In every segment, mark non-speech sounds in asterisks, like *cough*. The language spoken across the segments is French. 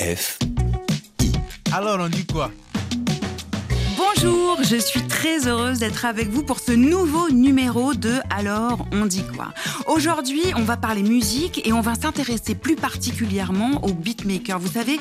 RFI. Alors on dit quoi? Bonjour, je suis très heureuse d'être avec vous pour ce nouveau numéro de Alors on dit quoi Aujourd'hui, on va parler musique et on va s'intéresser plus particulièrement aux beatmakers. Vous savez,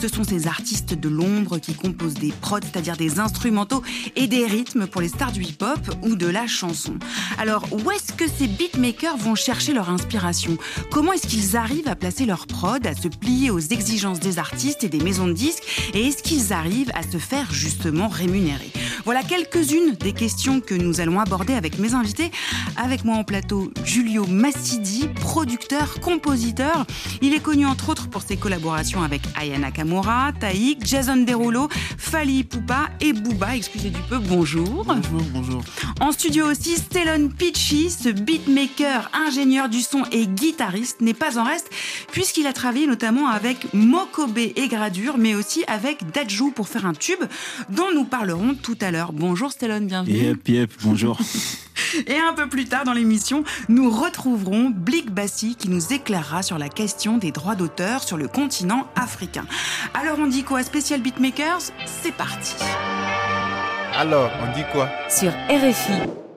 ce sont ces artistes de l'ombre qui composent des prods, c'est-à-dire des instrumentaux et des rythmes pour les stars du hip-hop ou de la chanson. Alors, où est-ce que ces beatmakers vont chercher leur inspiration? Comment est-ce qu'ils arrivent à placer leur prod, à se plier aux exigences des artistes et des maisons de disques? Et est-ce qu'ils arrivent à se faire justement rémunérer? Voilà quelques-unes des questions que nous allons aborder avec mes invités. Avec moi en plateau, Giulio Massidi, producteur, compositeur. Il est connu entre autres pour ses collaborations avec Ayana Kamura, Taïk, Jason Derulo, Fali Poupa et Booba. Excusez du peu, bonjour. Bonjour, bonjour. En studio aussi, Stellon Pitchy, ce beatmaker, ingénieur du son et guitariste, n'est pas en reste puisqu'il a travaillé notamment avec Mokobe et Gradure, mais aussi avec Dajou pour faire un tube dont nous parlerons tout à l'heure. Bonjour Stellon, bienvenue. Yep, yep, bonjour. *laughs* Et un peu plus tard dans l'émission, nous retrouverons Blick Bassi qui nous éclairera sur la question des droits d'auteur sur le continent africain. Alors on dit quoi Spécial Beatmakers? C'est parti. Alors on dit quoi? Sur RFI.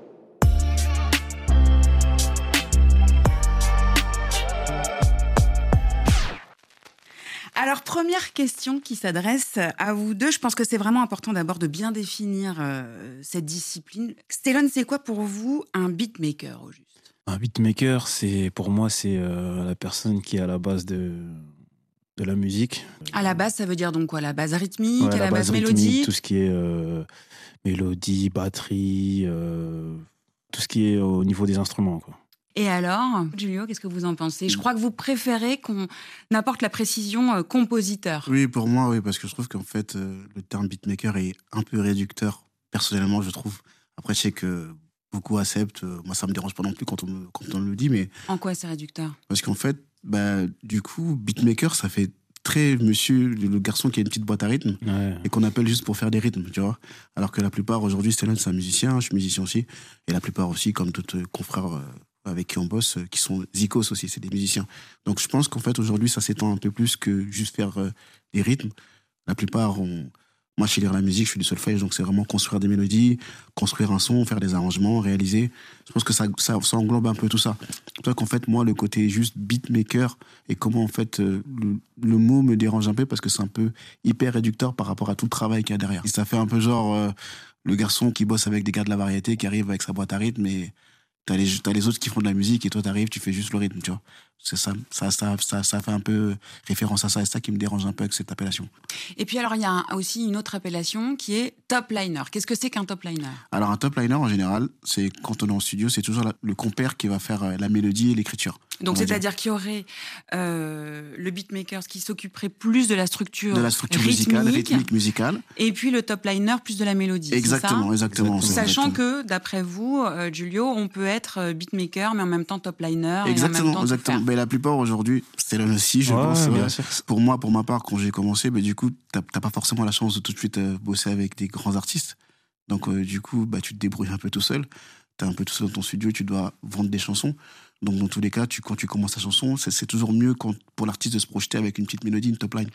Alors, première question qui s'adresse à vous deux. Je pense que c'est vraiment important d'abord de bien définir euh, cette discipline. Stellon, c'est quoi pour vous un beatmaker au juste? Un beatmaker, c'est pour moi, c'est euh, la personne qui est à la base de, de la musique. À la base, ça veut dire donc quoi? La base rythmique, Ouais, à la, base, rythmique, mélodie Tout ce qui est euh, mélodie, batterie, euh, tout ce qui est au niveau des instruments. Quoi. Et alors, Julio, qu'est-ce que vous en pensez? Je crois que vous préférez qu'on apporte la précision euh, compositeur. Oui, pour moi, oui, parce que je trouve qu'en fait, euh, le terme beatmaker est un peu réducteur. Personnellement, je trouve. Après, je sais que beaucoup acceptent. euh, moi, ça me dérange pas non plus quand on me, quand on me le dit, mais En quoi c'est réducteur? parce qu'en fait, bah, du coup, beatmaker, ça fait très monsieur, le garçon qui a une petite boîte à rythme Ouais. et qu'on appelle juste pour faire des rythmes, tu vois. Alors que la plupart, aujourd'hui, Stellan, c'est un musicien, je suis musicien aussi, et la plupart aussi, comme tous euh, confrères euh, avec qui on bosse, euh, qui sont zikos aussi, c'est des musiciens. Donc je pense qu'en fait, aujourd'hui, ça s'étend un peu plus que juste faire euh, des rythmes. La plupart, on... moi, je sais lire la musique, je suis du solfège, donc c'est vraiment construire des mélodies, construire un son, faire des arrangements, réaliser. Je pense que ça, ça, englobe un peu tout ça. C'est ça qu'en fait, moi, le côté juste beatmaker et comment, en fait, euh, le, mot me dérange un peu parce que c'est un peu hyper réducteur par rapport à tout le travail qu'il y a derrière. Ça fait un peu genre le garçon qui bosse avec des gars de la variété, qui arrive avec sa boîte à rythme et t'as les, t'as les autres qui font de la musique et toi t'arrives, tu fais juste le rythme, tu vois. C'est ça, ça, ça, ça, ça fait un peu référence à ça, et ça qui me dérange un peu avec cette appellation. Et puis alors, il y a aussi une autre appellation qui est top liner. Qu'est-ce que c'est qu'un top liner? Alors un top liner en général, c'est quand on est en studio, c'est toujours la- le compère qui va faire euh, la mélodie et l'écriture. Donc, c'est-à-dire qu'il y aurait euh, le beatmaker qui s'occuperait plus de la structure, De la structure rythmique, musicale, rythmique, musicale. et puis le top liner plus de la mélodie. ça? Exactement, exactement. Sachant exactement. que, d'après vous, euh, Giulio, on peut être euh, beatmaker, mais en même temps top liner. et en même Exactement, temps tout exactement. faire. Mais la plupart aujourd'hui, c'est là aussi, je Ouais, pense. euh, pour moi, pour ma part, quand j'ai commencé, bah, du coup, t'as t'as pas forcément la chance de tout de suite euh, bosser avec des grands artistes. Donc, euh, du coup, bah, tu te débrouilles un peu tout seul. T'es un peu tout seul dans ton studio, tu dois vendre des chansons. Donc, dans tous les cas, tu, quand tu commences ta chanson, c'est toujours mieux quand, pour l'artiste de se projeter avec une petite mélodie, une top line.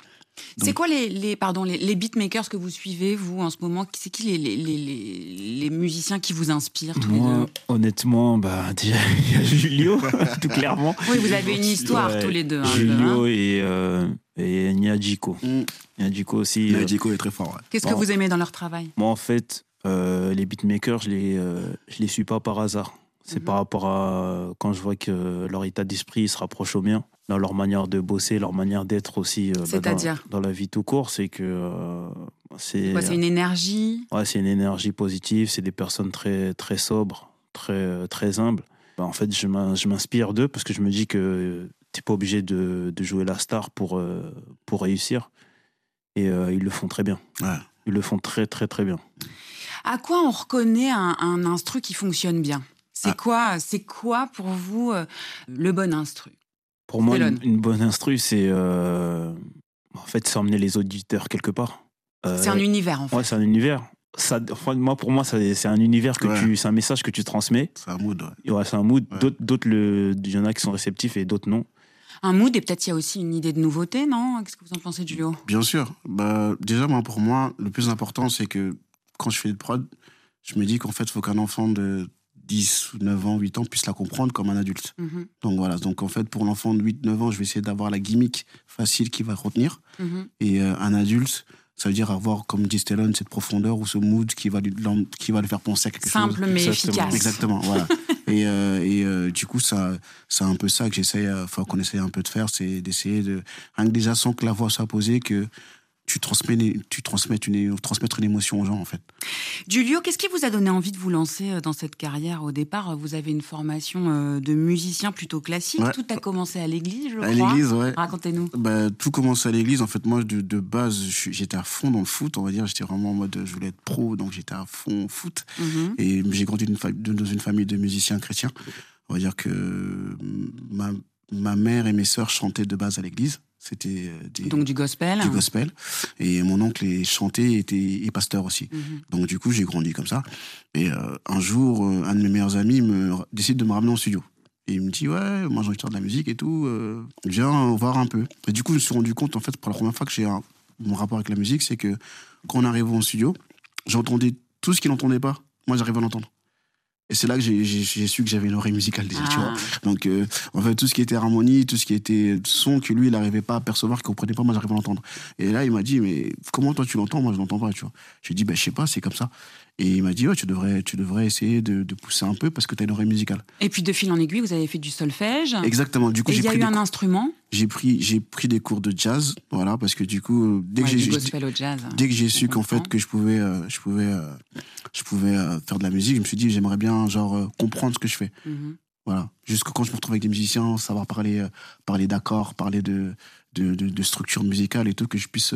C'est quoi les, les, pardon, les, les beatmakers que vous suivez, vous, en ce moment? C'est qui les, les, les, les- les musiciens qui vous inspirent tous les deux? honnêtement, bah, *laughs* déjà, il y a Julio, *laughs* tout clairement. Oui, vous avez une histoire Ouais, tous les deux. hein, le- Julio hein. et, euh, et Nyadjiko. Mm. Nyadjiko aussi. Euh, Dico est très fort. ouais. Qu'est-ce que vous aimez dans leur travail? Moi, en fait, euh, les beatmakers, je les, euh, je les suis pas par hasard. C'est Mhm. par rapport à quand je vois que leur état d'esprit se rapproche au mien, dans leur manière de bosser, leur manière d'être aussi. euh, bah, dans- la vie tout court, c'est que euh, c'est C'est une énergie ouais, c'est une énergie positive. C'est des personnes très très sobres, très très humbles. Bah, en fait, je m'in- je m'inspire d'eux parce que je me dis que t'es pas obligé de, de jouer la star pour euh, pour réussir. Et euh, ils le font très bien. Ouais. Ils le font très très très bien. À quoi on reconnaît un, un instru qui fonctionne bien? C'est Ah. quoi, c'est quoi pour vous euh, le bon instru? Pour moi, une, une bonne instru, c'est euh, en fait, c'est emmener les auditeurs quelque part. Euh, C'est un univers en fait. Ouais, c'est un univers. Ça, enfin, moi, pour moi, c'est un univers que Ouais. tu, c'est un message que tu transmets. C'est un mood. ouais. C'est un mood. Ouais. D'autres, d'autres, le- il y en a qui sont réceptifs et d'autres non. Un mood et peut-être il y a aussi une idée de nouveauté, non? Qu'est-ce que vous en pensez, Julio? Bien sûr. Bah, déjà, moi, pour moi, le plus important, c'est que quand je fais de prod, je me dis qu'en fait, il faut qu'un enfant de 10, 9 ans, 8 ans puisse la comprendre comme un adulte. Mhm, Donc voilà, donc en fait, pour l'enfant de 8, 9 ans, je vais essayer d'avoir la gimmick facile qui va retenir. mhm. Et euh, un adulte, ça veut dire avoir, comme dit Stellon, cette profondeur ou ce mood qui va lui, qui va le faire penser à quelque chose. Simple mais Exactement. efficace. Exactement, voilà. *laughs* et euh, et euh, du coup, ça, c'est un peu ça que euh, enfin, qu'on essaie un peu de faire, c'est d'essayer de, rien que déjà sans que la voix soit posée, que tu transmets, tu transmets une, transmettre une émotion aux gens, en fait. Julio, qu'est-ce qui vous a donné envie de vous lancer euh, dans cette carrière Au départ, vous avez une formation euh, de musicien plutôt classique. Ouais. Tout a commencé à l'église, je À crois. l'église, ouais. Racontez-nous. Bah, tout commence à l'église. En fait, moi, de, de base, j'étais à fond dans le foot, on va dire. J'étais vraiment en mode, je voulais être pro, donc j'étais à fond foot. Mhm. Et j'ai grandi dans une famille de musiciens chrétiens. On va dire que ma, ma mère et mes sœurs chantaient de base à l'église. C'était euh, Donc du gospel. du gospel. Et mon oncle est chanté et était et pasteur aussi. Mhm. Donc du coup, j'ai grandi comme ça. Et euh, un jour, euh, un de mes meilleurs amis me décide de me ramener en studio. Et il me dit, ouais, moi j'ai envie de faire de la musique et tout, euh, viens voir un peu. Et du coup, je me suis rendu compte, en fait, pour la première fois que j'ai un- mon rapport avec la musique, c'est que quand on arrive en studio, j'entendais tout ce qu'il n'entendait pas. Moi, j'arrivais à l'entendre. Et c'est là que j'ai- j'ai j'ai su que j'avais une oreille musicale déjà, tu vois. Ah. Donc, euh, en fait, tout ce qui était harmonie, tout ce qui était son que lui, il n'arrivait pas à percevoir, qu'il comprenait pas, moi, j'arrivais à l'entendre. Et là, il m'a dit, mais comment toi tu l'entends? Moi, je l'entends pas, tu vois. Je lui ai dit, ben, je sais pas, c'est comme ça. Et il m'a dit, ouais, tu devrais, tu devrais essayer de, de pousser un peu parce que tu as une oreille musicale. Et puis de fil en aiguille, vous avez fait du solfège. Exactement. Du coup, j'ai il y a pris, eu un cours- instrument. j'ai pris, j'ai pris des cours de jazz, voilà, parce que du coup, dès Ouais, que j'ai, dès que su qu'en fait que je pouvais, euh, je pouvais, euh, je pouvais euh, faire de la musique, je me suis dit, j'aimerais bien genre comprendre ce que je fais. Mhm. Voilà. Jusque quand je me retrouve avec des musiciens, savoir parler, parler d'accords, parler de, de, de, de structure musicale et tout, que je puisse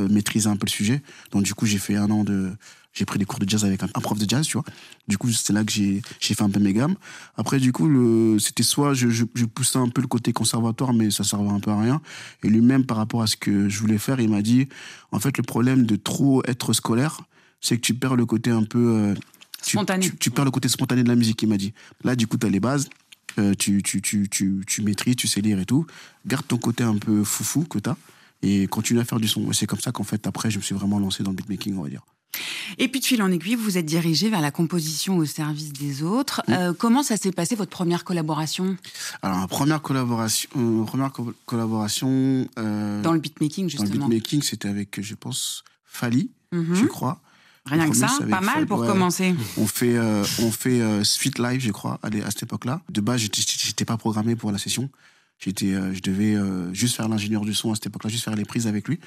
maîtriser un peu le sujet. Donc, du coup, j'ai fait un an de. J'ai pris des cours de jazz avec un, un prof de jazz, tu vois. Du coup, c'est là que j'ai j'ai fait un peu mes gammes. Après, du coup, le- c'était soit je, je, je poussais un peu le côté conservatoire, mais ça servait un peu à rien. Et lui-même, par rapport à ce que je voulais faire, il m'a dit en fait, le problème de trop être scolaire, c'est que tu perds le côté un peu. euh, tu- Spontané. Tu, tu perds le côté spontané de la musique, il m'a dit. Là, du coup, tu as les bases, euh, tu, tu, tu, tu, tu maîtrises, tu sais lire et tout. Garde ton côté un peu foufou que tu as et continue à faire du son. Et c'est comme ça qu'en fait, après, je me suis vraiment lancé dans le beatmaking, on va dire. Et puis de fil en aiguille, vous vous êtes dirigé vers la composition au service des autres. Euh, comment ça s'est passé votre première collaboration? Alors, ma première collaboration, euh, première co- collaboration euh, dans le beatmaking dans le justement beatmaking, c'était avec, je pense, Fali, Mhm. je crois. Rien que ça, pas mal pour ouais. commencer. On fait, on fait Sweet Live, je crois, à, à cette époque-là. De base, j'étais- pas programmé pour la session. J'étais, je devais juste faire l'ingénieur du son à cette époque-là, juste faire les prises avec lui.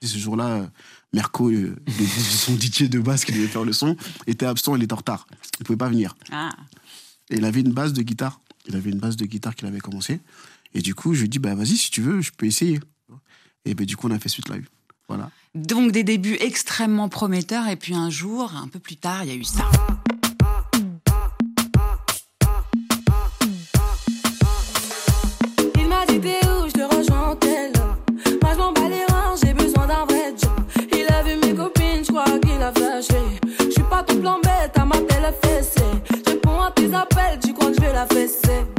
Et ce jour-là, euh, Merco, le, le- *laughs* son DJ de base qui devait faire le son, était absent, il était en retard. Il pouvait pas venir. Ah. Et il avait une base de guitare. Il avait une base de guitare qu'il avait commencé. Et du coup, je lui ai dit, bah vas-y, si tu veux, je peux essayer. Et ben, du coup, on a fait Sweet Live. Voilà. Donc des débuts extrêmement prometteurs et puis un jour, un peu plus tard, il y a eu ça. Bête, à ma télé fessée. Je réponds à tes appels, tu crois que je vais la fesser.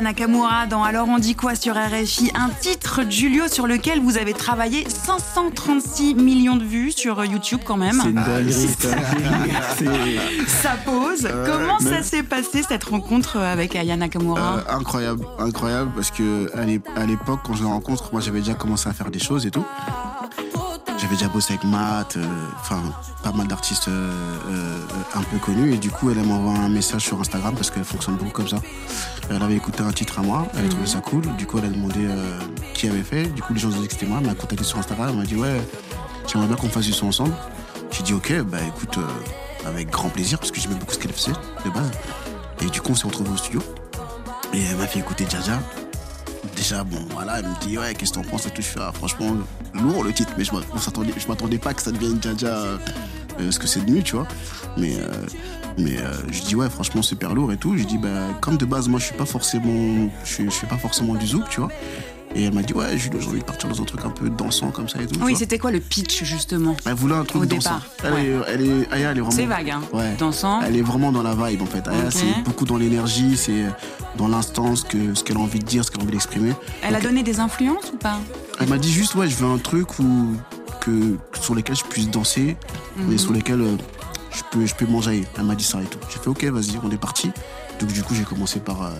De Aya Nakamura dans Alors on dit quoi sur RFI, un titre Julio sur lequel vous avez travaillé 536 millions de vues sur YouTube quand même. C'est une dinguerie. ça. *laughs* C'est- Ça pose. Comment ça s'est passé cette rencontre avec Aya Nakamura? Euh, incroyable, incroyable, parce que à l'époque, quand je la rencontre, moi j'avais déjà commencé à faire des choses et tout. J'avais déjà bossé avec Matt, euh, enfin pas mal d'artistes euh, euh, un peu connus, et du coup elle m'envoie un message sur Instagram parce qu'elle fonctionne beaucoup comme ça. Elle avait écouté un titre à moi, elle a trouvé ça cool, du coup elle a demandé qui avait fait, du coup les gens ont dit que c'était moi, elle m'a contacté sur Instagram, elle m'a dit ouais, j'aimerais bien qu'on fasse du son ensemble. J'ai dit ok, bah écoute, avec grand plaisir, parce que j'aimais beaucoup ce qu'elle faisait de base. Et du coup, on s'est retrouvés au studio. Et elle m'a fait écouter Jaja. Déjà, bon, voilà, elle me dit, ouais, qu'est-ce que t'en penses et tout. Je ah, franchement, lourd le titre, mais je m'attendais, je m'attendais pas que ça devienne Jaja euh, ce que c'est devenu, tu vois. Mais, euh, mais euh, je dis, ouais, franchement, super lourd et tout. Je dis, bah, comme de base, moi, je suis pas forcément, je, je suis pas forcément du zouk, tu vois. Et elle m'a dit, ouais, Jules, j'ai envie de partir dans un truc un peu dansant comme ça et tout. Oui, c'était quoi le pitch justement Elle voulait un truc Au dansant. départ, Elle, ouais. est, elle est, Aya, elle est vraiment. C'est vague, hein Ouais. Dansant. Elle est vraiment dans la vibe en fait. Aya, Ok. c'est beaucoup dans l'énergie, c'est dans l'instant, ce que- ce qu'elle a envie de dire, ce qu'elle a envie d'exprimer. Elle a donné des influences ou pas Elle m'a dit juste, ouais, je veux un truc où, que, sur lesquels je puisse danser, mais Mhm. sur lesquels euh, je peux, je peux manger. Elle m'a dit ça et tout. J'ai fait, ok, vas-y, on est parti. Donc du coup, j'ai commencé par euh,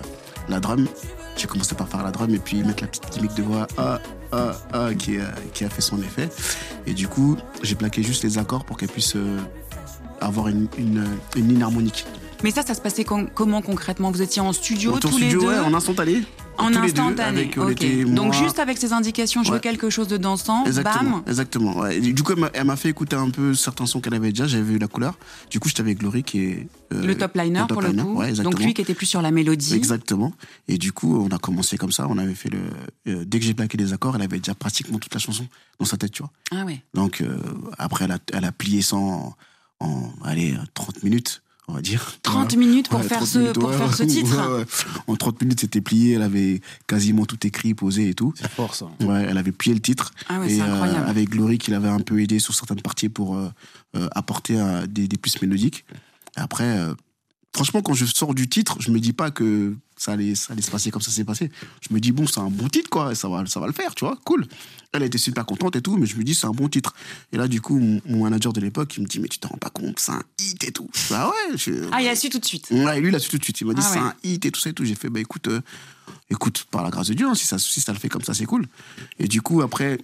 la drum. J'ai commencé par faire la drum et puis mettre la petite gimmick de voix ah, ah, ah, qui, a, qui a fait son effet. Et du coup, j'ai plaqué juste les accords pour qu'elle puisse euh, avoir une, une, une ligne harmonique. Mais ça, ça se passait com- comment concrètement? Vous étiez en studio en tous studio, les deux? ouais, en instantané. En tous les deux, instantané. avec, on ok. était, Donc juste avec ces indications, je veux quelque chose de dansant. Exactement, Bam. exactement. ouais. Du coup, elle m'a- fait écouter un peu certains sons qu'elle avait déjà. J'avais vu la couleur. Du coup, j'étais avec Glory qui est euh, Le top liner top pour le coup. ouais. Donc lui qui était plus sur la mélodie. Exactement. Et du coup, on a commencé comme ça. On avait fait le. euh, dès que j'ai plaqué les accords, elle avait déjà pratiquement toute la chanson dans sa tête, tu vois. Ah ouais. Donc euh, après, elle a, elle a plié ça en, en allez, 30 minutes, on va dire. 30 Ouais. minutes pour Ouais, faire 30 ce minutes, pour ouais, faire ce ouais, titre. *laughs* ouais, ouais. En 30 minutes, c'était plié. Elle avait quasiment tout écrit, posé et tout. C'est fort ça. Ouais, elle avait plié le titre. Ah ouais, et c'est euh, incroyable. avec Glory qui l'avait un peu aidé sur certaines parties pour euh, euh, apporter euh, des, des plus mélodiques. Et après, euh, franchement, quand je sors du titre, je me dis pas que ça allait, ça allait se passer comme ça s'est passé. Je me dis, bon, c'est un bon titre, quoi, ça va, ça va le faire, tu vois, cool. Elle était super contente et tout, mais je me dis, c'est un bon titre. Et là, du coup, mon, mon manager de l'époque, il me dit, mais tu te rends pas compte, c'est un hit et tout. Je fais, ah ouais, je... Ah, il a su tout de suite. Ouais, lui, il a su tout de suite. Il m'a dit, Ah c'est ouais. un hit et tout ça et tout. J'ai fait, bah écoute, euh, écoute, par la grâce de Dieu, hein, si, ça, si ça le fait comme ça, c'est cool. Et du coup, après,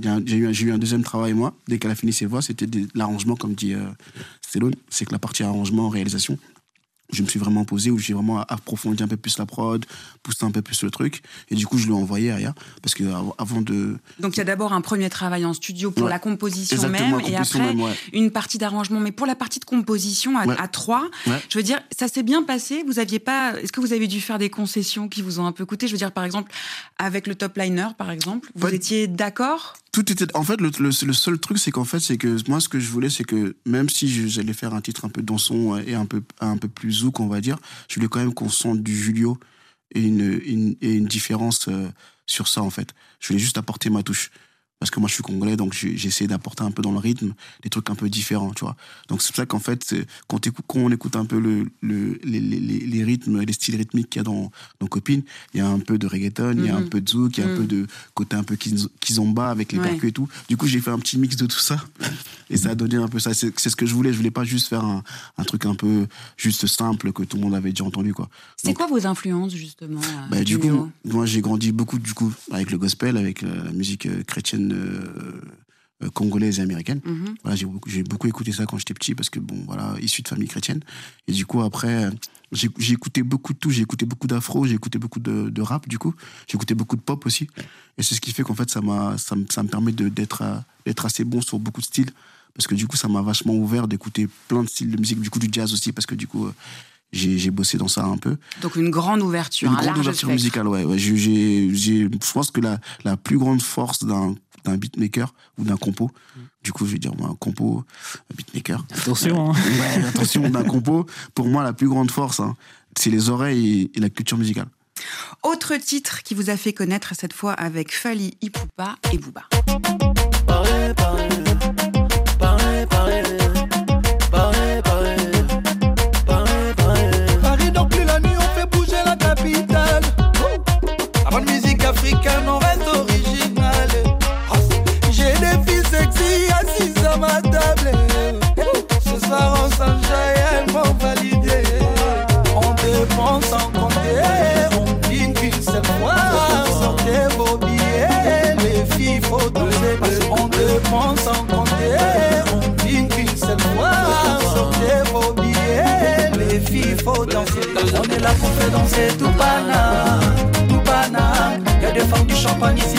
j'ai eu, eu un deuxième travail, moi. Dès qu'elle a fini ses voix, c'était l'arrangement, comme dit euh, Stallone. C'est que la partie arrangement, réalisation, je me suis vraiment posé, où j'ai vraiment approfondi un peu plus la prod, poussé un peu plus le truc. Et du coup, je l'ai envoyé à. Parce que av- avant de. Donc il y a d'abord un premier travail en studio pour Ouais. la composition Exactement, même, et après même, ouais. une partie d'arrangement. Mais pour la partie de composition à, Ouais. à trois, je veux dire, ça s'est bien passé. Vous aviez pas Est-ce que vous avez dû faire des concessions qui vous ont un peu coûté? Je veux dire, par exemple, avec le top liner, par exemple, vous étiez d'accord? Tout était en fait le, le- seul truc c'est qu'en fait c'est que moi ce que je voulais c'est que même si j'allais faire un titre un peu dansant et un peu un peu plus zouk on va dire je voulais quand même qu'on sente du Julio et une, une et une différence euh, sur ça en fait. Je voulais juste apporter ma touche parce que moi je suis congolais donc essayé d'apporter un peu dans le rythme des trucs un peu différents tu vois donc c'est pour ça qu'en fait quand, on écoute un peu le, le les, les, les- les rythmes les styles rythmiques qu'il y a dans dans copine il y a un peu de reggaeton il y a un Mhm. peu de zouk il y a un Mhm. peu de côté un peu kiz- kizomba avec les Ouais. percus et tout. Du coup, j'ai fait un petit mix de tout ça. *laughs* Et ça a donné un peu ça. C'est ce que je voulais. Je voulais pas juste faire un, un truc un peu juste simple que tout le monde avait déjà entendu, quoi. C'est quoi vos influences, justement bah, du coup, moi, j'ai grandi beaucoup, du coup, avec le gospel, avec la musique euh, chrétienne euh, euh, congolaise et américaine. Mhm. Voilà, j'ai beaucoup, écouté ça quand j'étais petit parce que, bon, voilà, issu de famille chrétienne. Et du coup, après, j'ai écouté beaucoup de tout. J'ai écouté beaucoup d'afro, j'ai écouté beaucoup de, de rap, du coup. J'ai écouté beaucoup de pop aussi. Et c'est ce qui fait qu'en fait, ça, m'a, ça, me- ça me permet d'être, d'être assez bon sur beaucoup de styles. Parce que du coup, ça m'a vachement ouvert d'écouter plein de styles de musique, du coup, du jazz aussi, parce que du coup, euh, j'ai, j'ai bossé dans ça un peu. Donc une grande ouverture, Une un grande large ouverture spectre. musicale, ouais. ouais. J'ai- j'ai- j'ai- je pense que la, la plus grande force d'un, d'un beatmaker ou d'un compo, du coup, je vais dire, moi, un compo, un beatmaker. Attention, hein. Ouais, attention, d'un compo, pour moi, la plus grande force, hein, c'est les oreilles et, et la culture musicale. Autre titre qui vous a fait connaître cette fois avec Fali Ipupa et Booba. Reste original. J'ai des filles sexy assises à ma table. Ce soir on s'enjaille, elles m'ont validé. On dépense sans compter, on dîne qu'une seule fois. Sortez vos billets, les filles faut danser. On dépense sans compter, on dîne qu'une seule fois. Sortez vos billets, les filles faut danser. On est là pour faire danser tout pana, des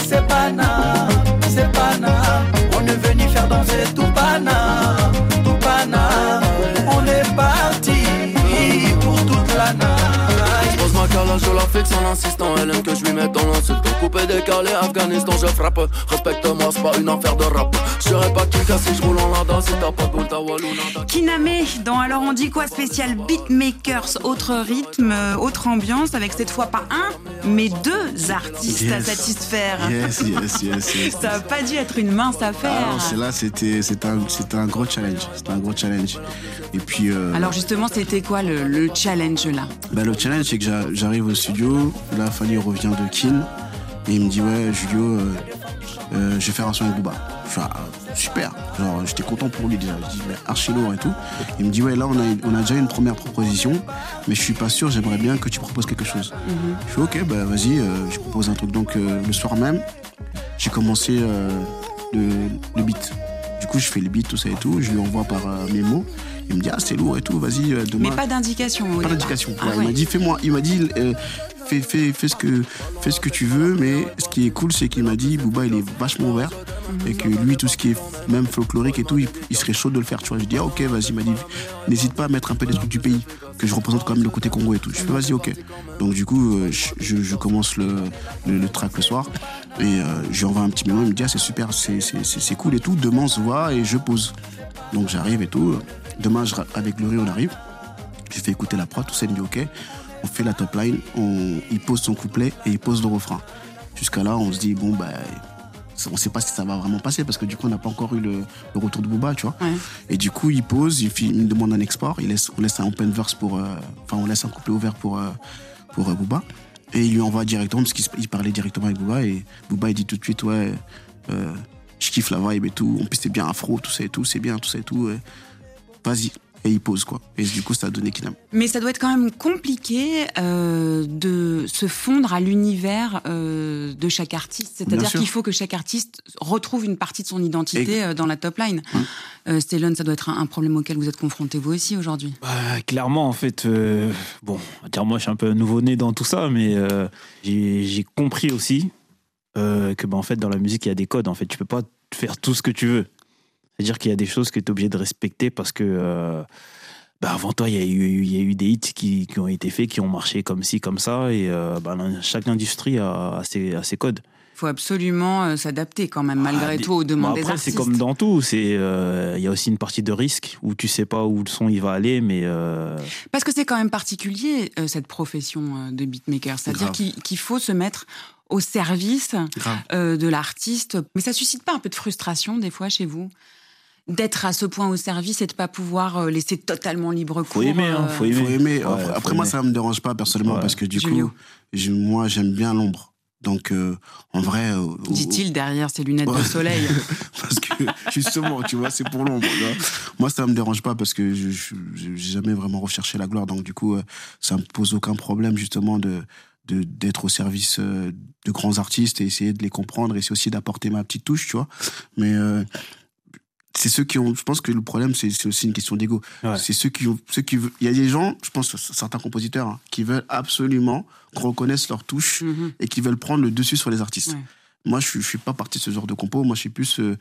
en insistant, elle aime que je lui mette dans l'insulte. Coupé, décalé, Afghanistan, je frappe. Respecte-moi, c'est pas une affaire de rap. Je serais pas qui si je roule en lada, si t'as pas de boule, t'as walou, nada. Kiname, dans Alors on dit quoi spécial Beatmakers, autre rythme, autre ambiance, avec cette fois pas un, mais deux artistes à Yes. satisfaire. Yes, yes, yes, yes. *laughs* Ça n'a pas dû être une mince affaire. Ah non, c'est là, c'était c'était un, c'était un gros challenge. C'était un gros challenge. Et puis, euh, Alors justement, c'était quoi le, le challenge là? bah, le challenge, c'est que j'a- j'arrive au studio. Là, Fanny revient de Kin. Et il me dit, ouais, Julio, euh, euh, je vais faire un son avec Booba. Je fais, ah, super. Genre, j'étais content pour lui déjà. Je dis, mais archi lourd et tout. Il me dit, ouais, là, on a, on a déjà une première proposition, mais je suis pas sûr, j'aimerais bien que tu proposes quelque chose. Je fais, ok, bah vas-y, euh, je propose un truc. Donc, le soir même, j'ai commencé le, le beat. Du coup, je fais le beat, tout ça et tout. Je lui envoie par euh, mémo. Il me dit, ah, c'est lourd et tout, vas-y, demain. Mais pas d'indication. Pas d'indication. Ah Ouais, Il m'a dit fais-moi. Il m'a dit fais, ce que, fais ce que tu veux, mais ce qui est cool, c'est qu'il m'a dit Booba, il est vachement ouvert et que lui, tout ce qui est même folklorique et tout, il, serait chaud de le faire. Tu vois, je dis ah, ok, vas-y. Il m'a dit n'hésite pas à mettre un peu des trucs du pays, que je représente quand même le côté Congo et tout. Je fais vas-y, ok. Donc du coup, euh, je, commence le, le, track le soir et euh, je lui envoie un petit mémo. Il me dit ah, c'est super, c'est cool et tout. Demain, on se voit et je pose. Donc j'arrive et tout. Demain, je, avec riz, on arrive. J'ai fait écouter la prod, tout ça, il me dit ok. On fait la top line, on, il pose son couplet et il pose le refrain. Jusqu'à là, on se dit, bon, bah, on sait pas si ça va vraiment passer parce que du coup, on n'a pas encore eu le, le retour de Booba, tu vois. Ouais. Et du coup, il pose, il, demande un export, il laisse, on laisse un open verse pour. euh, Enfin, on laisse un couplet ouvert pour, euh, pour euh, Booba. Et il lui envoie directement, parce qu'il parlait directement avec Booba. Et Booba, il dit tout de suite, ouais, je kiffe la vibe et tout. En plus, c'est bien afro, tout ça et tout, c'est bien, tout ça et tout. Vas-y. Et il pose, quoi. Et du coup, ça a donné Kinam. Mais ça doit être quand même compliqué euh, de se fondre à l'univers euh, de chaque artiste. C'est-à-dire qu'il faut que chaque artiste retrouve une partie de son identité Et- euh, dans la top line. Euh, Stellon, ça doit être un, un problème auquel vous êtes confronté vous aussi aujourd'hui. Bah, clairement, en fait, euh, bon, dire moi, je suis un peu nouveau-né dans tout ça, mais euh, j'ai j'ai compris aussi euh, que, bah, en fait, dans la musique, il y a des codes. En fait, tu peux pas faire tout ce que tu veux. C'est-à-dire qu'il y a des choses que tu es obligé de respecter parce que, euh, bah, avant toi, il y, a eu- il y a eu des hits qui, qui ont été faits, qui ont marché comme ci, comme ça, et euh, bah, chaque industrie a, a ses, a ses codes. Il faut absolument euh, s'adapter quand même, malgré Ah, des- tout, aux demandes des après, artistes. c'est comme dans tout. Euh, il y a aussi une partie de risque où tu sais pas où le son il va aller, mais euh, Parce que c'est quand même particulier, euh, cette profession de beatmaker. C'est-à-dire qu'il faut se mettre au service de l'artiste. Mais ça suscite pas un peu de frustration, des fois, chez vous? D'être à ce point au service et de pas pouvoir euh, laisser totalement libre cours. faut aimer, hein, euh, faut aimer. Faut aimer. Ouais, après, faut après, moi, aimer. ça me dérange pas personnellement Ouais. parce que du Julio. coup, moi, j'aime bien l'ombre. Donc, euh, en vrai. euh, Dit-il derrière ses lunettes de soleil. *laughs* parce que justement, tu vois, c'est pour l'ombre. Moi, ça me dérange pas parce que je j'ai jamais vraiment recherché la gloire. Donc, du coup, ça me pose aucun problème justement de d'être au service de grands artistes et essayer de les comprendre et c'est aussi d'apporter ma petite touche, tu vois. Mais euh, c'est ceux qui ont. Je pense que le problème, c'est aussi une question d'ego. Ouais. C'est ceux qui ont. Ceux qui, il y a des gens, je pense, certains compositeurs, hein, qui veulent absolument qu'on reconnaisse leur touche Mhm. et qui veulent prendre le dessus sur les artistes. Ouais. Moi, je, je suis pas parti de ce genre de compo. Moi, je suis plus euh,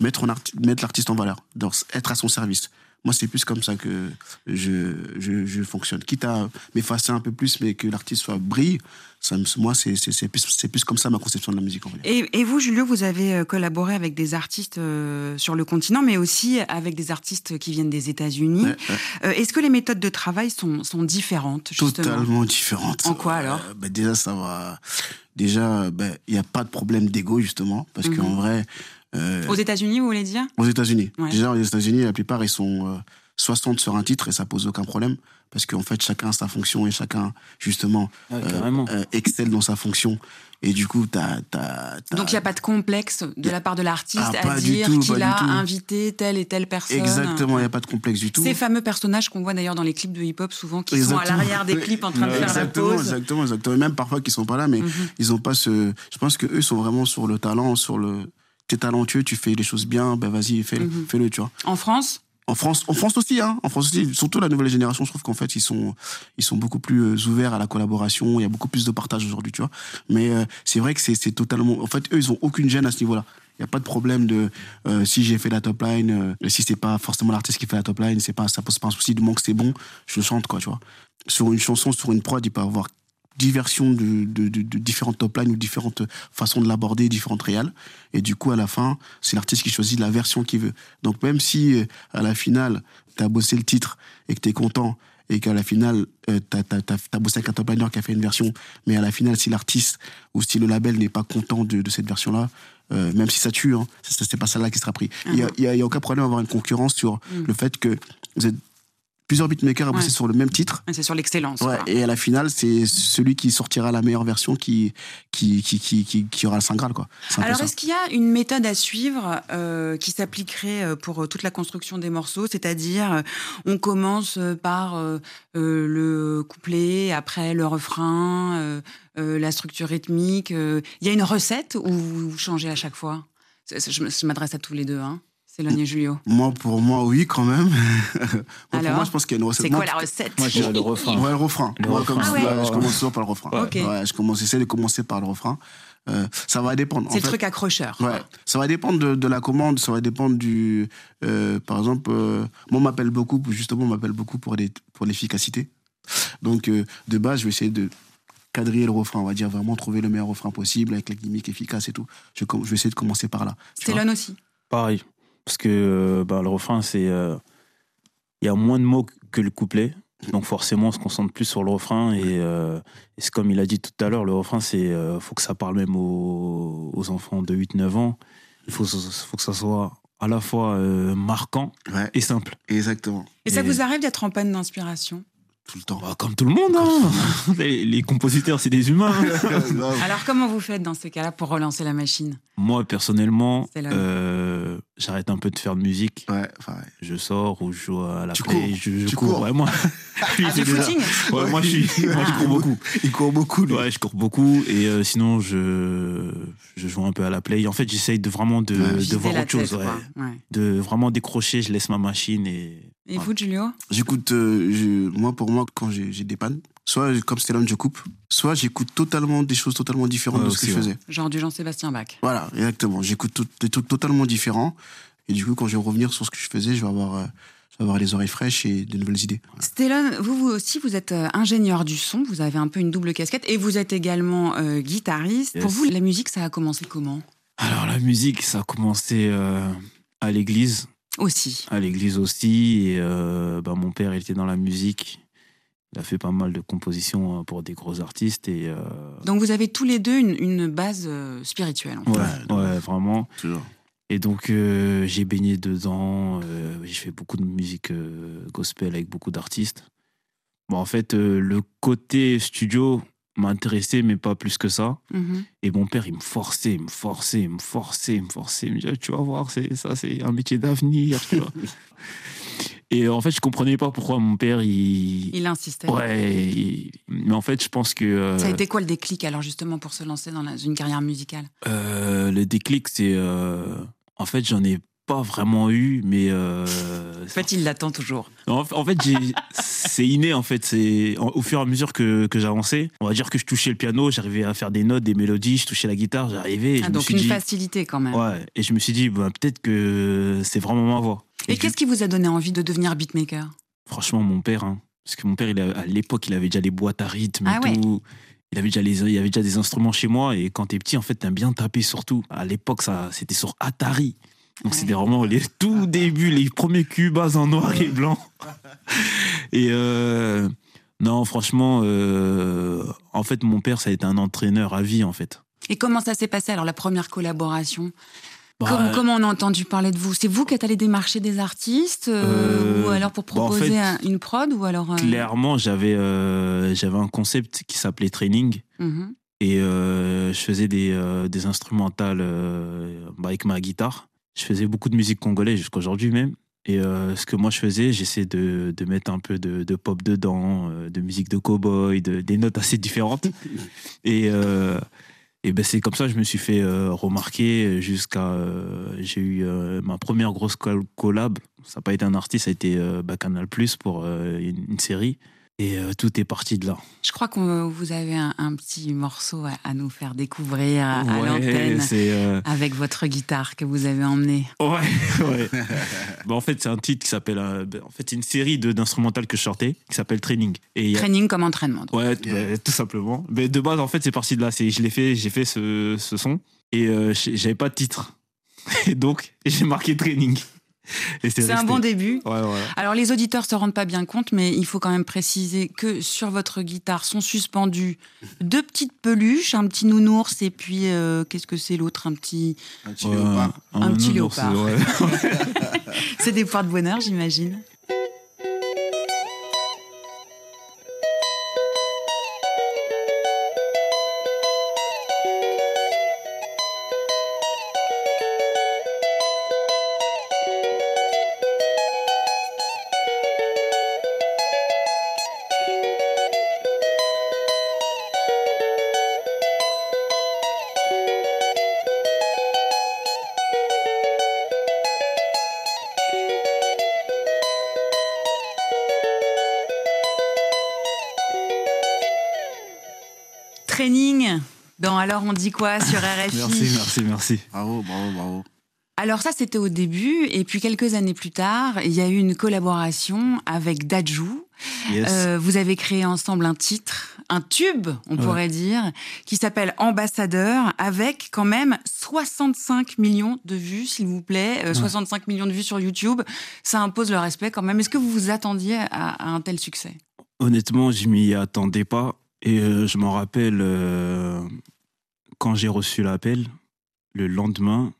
mettre, en mettre l'artiste en valeur, dans- être à son service. Moi, c'est plus comme ça que je, je, je fonctionne. Quitte à m'effacer un peu plus, mais que l'artiste soit brille, ça, moi, c'est c'est- c'est plus, c'est plus comme ça ma conception de la musique. En. Et, et vous, Julio, vous avez euh, collaboré avec des artistes euh, sur le continent, mais aussi avec des artistes qui viennent des États-Unis. Ouais, ouais. Euh, Est-ce que les méthodes de travail sont, sont différentes, justement Totalement différente. En quoi, Euh, alors bah, Déjà, ça va. Déjà, bah, il n'y a pas de problème d'ego, justement, parce Mhm. qu'en vrai. Euh, Aux États-Unis, vous voulez dire? Aux États-Unis. Ouais. Déjà, aux États-Unis, la plupart, ils sont euh, 60 sur un titre et ça pose aucun problème. Parce qu'en fait, chacun a sa fonction et chacun, justement, Ouais, euh, euh, excelle dans sa fonction. Et du coup, t'as. t'as- t'as- Donc il n'y a pas de complexe de la part de l'artiste Ah, à dire tout, qu'il a invité telle et telle personne. Exactement, il n'y a pas de complexe du tout. Ces fameux personnages qu'on voit d'ailleurs dans les clips de hip-hop souvent, qui sont à l'arrière des clips en train de faire la exactement, pause. Exactement, exactement. Même parfois qu'ils sont pas là, mais Mhm. ils ont pas ce. Je pense que eux sont vraiment sur le talent, sur le. T'es talentueux, tu fais les choses bien, ben vas-y, fais-le, Mhm. fais-le, tu vois. En France? En France, en France aussi, hein. En France aussi, surtout la nouvelle génération, je trouve qu'en fait ils sont, ils sont beaucoup plus euh, ouverts à la collaboration. Il y a beaucoup plus de partage aujourd'hui, tu vois. Mais euh, c'est vrai que c'est, totalement. En fait, eux, ils ont aucune gêne à ce niveau-là. Il n'y a pas de problème de euh, si j'ai fait la top line, euh, si c'est pas forcément l'artiste qui fait la top line, c'est pas, ça pose pas un souci du moment que c'est bon, je chante quoi, tu vois. Sur une chanson, sur une prod, il peut y avoir diversion de, de, de, de différentes top lines ou différentes façons de l'aborder, différentes réals. Et du coup, à la fin, c'est l'artiste qui choisit la version qu'il veut. Donc même si euh, à la finale, tu as bossé le titre et que tu es content et qu'à la finale, euh, tu as, bossé avec un top liner qui a fait une version, mais à la finale, si l'artiste ou si le label n'est pas content de, de cette version-là, euh, même si ça tue, hein, c'est pas celle-là qui sera pris. Il n'y a, il y a- aucun problème à avoir une concurrence sur Mhm. le fait que vous êtes plusieurs beatmakers à bosser Ouais. sur le même titre. C'est sur l'excellence. Ouais, et à la finale, c'est celui qui sortira la meilleure version qui, qui, qui, qui, qui, qui aura le Saint Graal. Quoi. Alors, est-ce qu'il y a une méthode à suivre euh, qui s'appliquerait euh, pour euh, toute la construction des morceaux? C'est-à-dire, on commence par euh, le couplet, après le refrain, euh, la structure rythmique. Il y a une recette ou vous changez à chaque fois? Je m'adresse à tous les deux, hein. Céline et Julio. Moi, pour moi, oui, quand même. *laughs* Moi, pour moi, je pense qu'il y a une recette. C'est Moi, quoi la recette Moi, je dirais le refrain. Ouais, le refrain. Le Moi, refrain. comme Ah ça, ouais. ouais, je commence toujours par le refrain. Ok. Ouais, je commence, j'essaie de commencer par le refrain. Euh, ça va dépendre. En C'est le fait, truc accrocheur. Ouais, ça va dépendre de, de la commande, ça va dépendre du. euh, par exemple, euh, moi, on m'appelle beaucoup, justement, on m'appelle beaucoup pour, des- pour l'efficacité. Donc, euh, de base, je vais essayer de quadriller le refrain, on va dire vraiment trouver le meilleur refrain possible avec la gimmick efficace et tout. Je, je vais essayer de commencer par là. Céline aussi. Pareil. Parce que euh, bah, le refrain, c'est. euh, Il y a moins de mots que le couplet. Donc forcément, on se concentre plus sur le refrain. Et, euh, et c'est comme il a dit tout à l'heure, le refrain, c'est euh, faut que ça parle même aux, aux enfants de 8-9 ans. Il faut, faut que ça soit à la fois euh, marquant Ouais, et simple. exactement. Et ça Et- vous arrive d'être en panne d'inspiration? Tout le temps. Bah, comme tout le monde, hein. *laughs* les, les compositeurs, c'est des humains. *laughs* Grave. Alors, comment vous faites dans ces cas-là pour relancer la machine? Moi, personnellement, euh, j'arrête un peu de faire de musique. ouais, enfin, ouais. Je sors ou je joue à la Tu play. cours. Je, je Tu cours. cours. Ouais, moi, *laughs* Ah, footing Ouais, moi, je suis, moi, je cours beaucoup. Il court beaucoup, lui. Ouais, je cours beaucoup et euh, sinon je je joue un peu à la play. En fait, j'essaye de vraiment de, Ouais. de Viser voir autre chose, tête, de vraiment décrocher. Je laisse ma machine et Et vous, Julio? J'écoute, euh, je- moi pour moi, quand j'ai j'ai des pannes, soit comme Stellan, je coupe, soit j'écoute totalement des choses totalement différentes Ouais, de ce que je faisais. Genre du Jean-Sébastien Bach. Voilà, exactement. J'écoute tout- des trucs totalement différents. Et du coup, quand je vais revenir sur ce que je faisais, je vais avoir, euh, je vais avoir les oreilles fraîches et de nouvelles idées. Stellan, vous, vous aussi, vous êtes euh, ingénieur du son, vous avez un peu une double casquette et vous êtes également euh, guitariste. Yes. Pour vous, la musique, ça a commencé comment? Alors la musique, ça a commencé euh, à l'église, Aussi. à l'église aussi. Et euh, bah, mon père, il était dans la musique. Il a fait pas mal de compositions euh, pour des gros artistes et euh, Donc vous avez tous les deux une, une base spirituelle. en fait. ouais, ouais, vraiment. Toujours. Et donc, euh, j'ai baigné dedans. euh, j'ai fait beaucoup de musique euh, gospel avec beaucoup d'artistes. Bon, en fait, euh, le côté studio m'intéressait, mais pas plus que ça. Mhm. Et mon père, il me forçait, il me forçait, il me forçait, il me forçait. Il me disait, tu vas voir, c'est, ça, c'est un métier d'avenir, tu vois. *laughs* Et en fait, je comprenais pas pourquoi mon père, il. Il insistait. Ouais, il- mais en fait, je pense que. euh, Ça a été quoi le déclic alors justement pour se lancer dans la- une carrière musicale? Euh, le déclic, c'est. euh, en fait, j'en ai pas vraiment eu, mais. euh, En fait, il l'attend toujours. en, en fait, j'ai- c'est inné, en fait. C'est au fur et à mesure que, que j'avançais. On va dire que je touchais le piano, j'arrivais à faire des notes, des mélodies, je touchais la guitare, j'arrivais. Ah, me donc suis une dit, facilité quand même. Ouais, et je me suis dit, bah, peut-être que c'est vraiment ma voix. Et qu'est-ce qui vous a donné envie de devenir beatmaker? Franchement, mon père, hein, parce que mon père, il a- à l'époque, il avait déjà les boîtes à rythme et Ah ouais. tout. Il avait, déjà les, il avait déjà des instruments chez moi, et quand t'es petit, en fait, t'aimes bien taper surtout. À l'époque, ça, c'était sur Atari. Donc, Ouais. c'était vraiment les tout débuts, les premiers cubas en noir et blanc. *laughs* Et euh, non, franchement, euh, en fait, mon père, ça a été un entraîneur à vie, en fait. Et comment ça s'est passé alors la première collaboration? Bah, comment, comment on a entendu parler de vous? C'est vous qui êtes allé démarcher des artistes euh, ou alors pour bah, en proposer fait, un- une prod ou alors euh, Clairement, j'avais euh, j'avais un concept qui s'appelait training. mhm. Et je faisais des, des instrumentales bah, avec ma guitare. Je faisais beaucoup de musique congolaise jusqu'aujourd'hui même. Et euh, ce que moi je faisais, j'essayais de, de mettre un peu de, de pop dedans, euh, de musique de cowboy, de, des notes assez différentes. *laughs* et euh, et ben c'est comme ça que je me suis fait remarquer jusqu'à. J'ai eu ma première grosse col- collab. Ça n'a pas été un artiste, ça a été bah, Canal Plus pour une, une série. Et euh, tout est parti de là. Je crois que vous avez un, un petit morceau à, à nous faire découvrir à, l'antenne euh, avec votre guitare que vous avez emmenée. Ouais, *laughs* ouais. bah, en fait, c'est un titre qui s'appelle. euh, en fait, c'est une série de- d'instrumentales que je sortais qui s'appelle Training. Et a- Training comme entraînement. donc. Ouais, bah, tout simplement. Mais de base, en fait, c'est parti de là. C'est, je l'ai fait, j'ai fait ce, ce son et euh, j'avais pas de titre. *laughs* Et donc, j'ai marqué Training. Et C'est un bon début. Ouais, ouais. Alors les auditeurs se rendent pas bien compte, mais il faut quand même préciser que sur votre guitare sont suspendues deux petites peluches, un petit nounours et puis euh, qu'est-ce que c'est l'autre, un petit, Un petit Ouais, léopard. Un petit nounours, léopard. ouais. *laughs* c'est des poires de bonheur, j'imagine. Dans Alors on dit quoi sur *laughs* RFI Merci, merci, merci. Bravo, bravo, bravo. Alors ça c'était au début et puis quelques années plus tard, il y a eu une collaboration avec Dajou. Yes. Euh, vous avez créé ensemble un titre, un tube, on Ouais. pourrait dire, qui s'appelle Ambassadeur, avec quand même 65 millions de vues, s'il vous plaît, Euh, 65 millions de vues sur YouTube. Ça impose le respect quand même. Est-ce que vous vous attendiez à, à un tel succès? Honnêtement, je m'y attendais pas. Et euh, je m'en rappelle euh, quand j'ai reçu l'appel, le lendemain,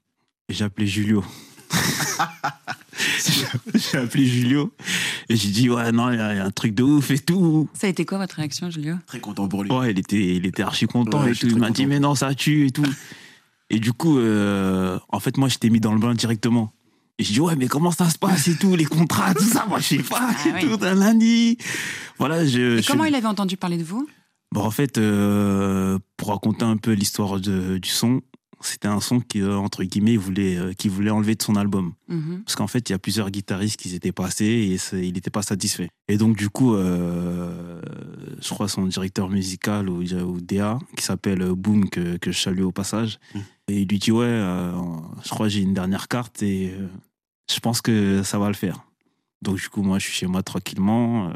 j'ai appelé Julio. *laughs* j'ai appelé Julio et j'ai dit ouais non il y, a il y a un truc de ouf et tout. Ça a été quoi votre réaction, Julio? Très content pour lui. Ouais il était il était archi content Ouais, et tout. Il m'a dit mais non ça tue et tout. et du coup euh, en fait moi je t'ai mis dans le bain directement. Et je dis ouais mais comment ça se passe et tout les contrats tout ça? Moi je sais pas Ah et oui. tout un lundi. Voilà je. Et je- comment il avait entendu parler de vous? Bon, en fait, euh, pour raconter un peu l'histoire du son, c'était un son qui, euh, entre guillemets, il voulait, euh, qu'il voulait enlever de son album. Mhm. Parce qu'en fait, il y a plusieurs guitaristes qui étaient passés et il n'était pas satisfait. Et donc, du coup, euh, je crois son directeur musical ou, ou DA, qui s'appelle Boom, que, que je salue au passage, Mm. et il lui dit Ouais, euh, je crois que j'ai une dernière carte et je pense que ça va le faire. Donc, du coup, moi, je suis chez moi tranquillement.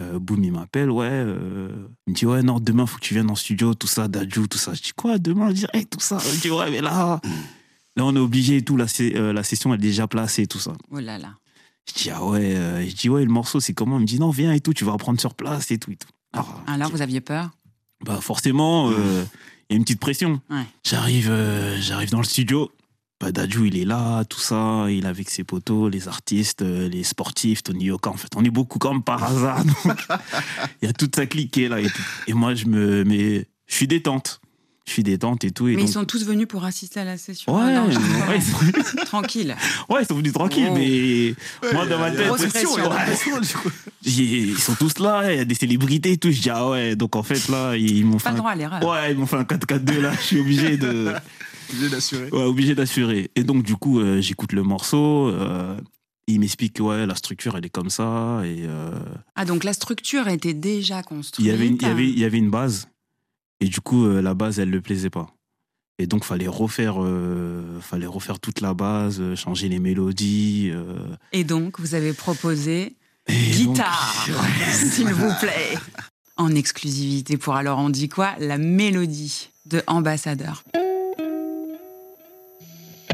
Euh, Boom, il m'appelle, ouais. euh, il me dit, ouais, non, demain, faut que tu viennes en studio, tout ça, Dadju, tout ça. Je dis, quoi, demain, direct, tout ça? Il me dit, ouais, mais là, là, on est obligé et tout, la, euh, la session, elle est déjà placée, tout ça. Oh là là. Je dis, ah ouais, je dis, ouais, le morceau, c'est comment? Il me dit, non, viens et tout, tu vas apprendre sur place et tout. Et tout. Alors, Alors vous aviez peur? bah, forcément, euh, il y a une petite pression. Ouais. J'arrive, j'arrive dans le studio. Bah, Dadju, il est là, tout ça. Il est avec ses potos, les artistes, euh, les sportifs, Tony Yoka. En fait, on est beaucoup comme par hasard. *laughs* Il y a toute sa clique là. Et, tout. Et moi, je me, mais je suis détente. Je suis détente et tout. Et Mais donc, ils sont tous venus pour assister à la session. Ouais, Non, je- ouais, ils sont- *laughs* Tranquille. ouais, ils sont venus tranquilles, Oh. mais moi, dans ma tête, Grosse pression, ouais, *laughs* ils sont tous là, il y a des célébrités et tout. Je dis, ah ouais, donc en fait, là, ils m'ont fait Pas le un droit à l'erreur. Ouais, ils m'ont fait un 4-4-2 là, je suis obligé de. Obligé d'assurer. Ouais, obligé d'assurer. Et donc, du coup, euh, j'écoute le morceau. euh, il m'explique que ouais, la structure, elle est comme ça. Et euh, Ah donc la structure était déjà il, construite. y avait une, il, y avait, il y avait une base. Et du coup, euh, la base, elle ne le plaisait pas. Et donc, fallait refaire, euh, fallait refaire toute la base, euh, changer les mélodies. euh, Et donc vous avez proposé et donc- guitare, *laughs* s'il vous plaît. En exclusivité pour alors on dit quoi? La mélodie de Ambassadeur.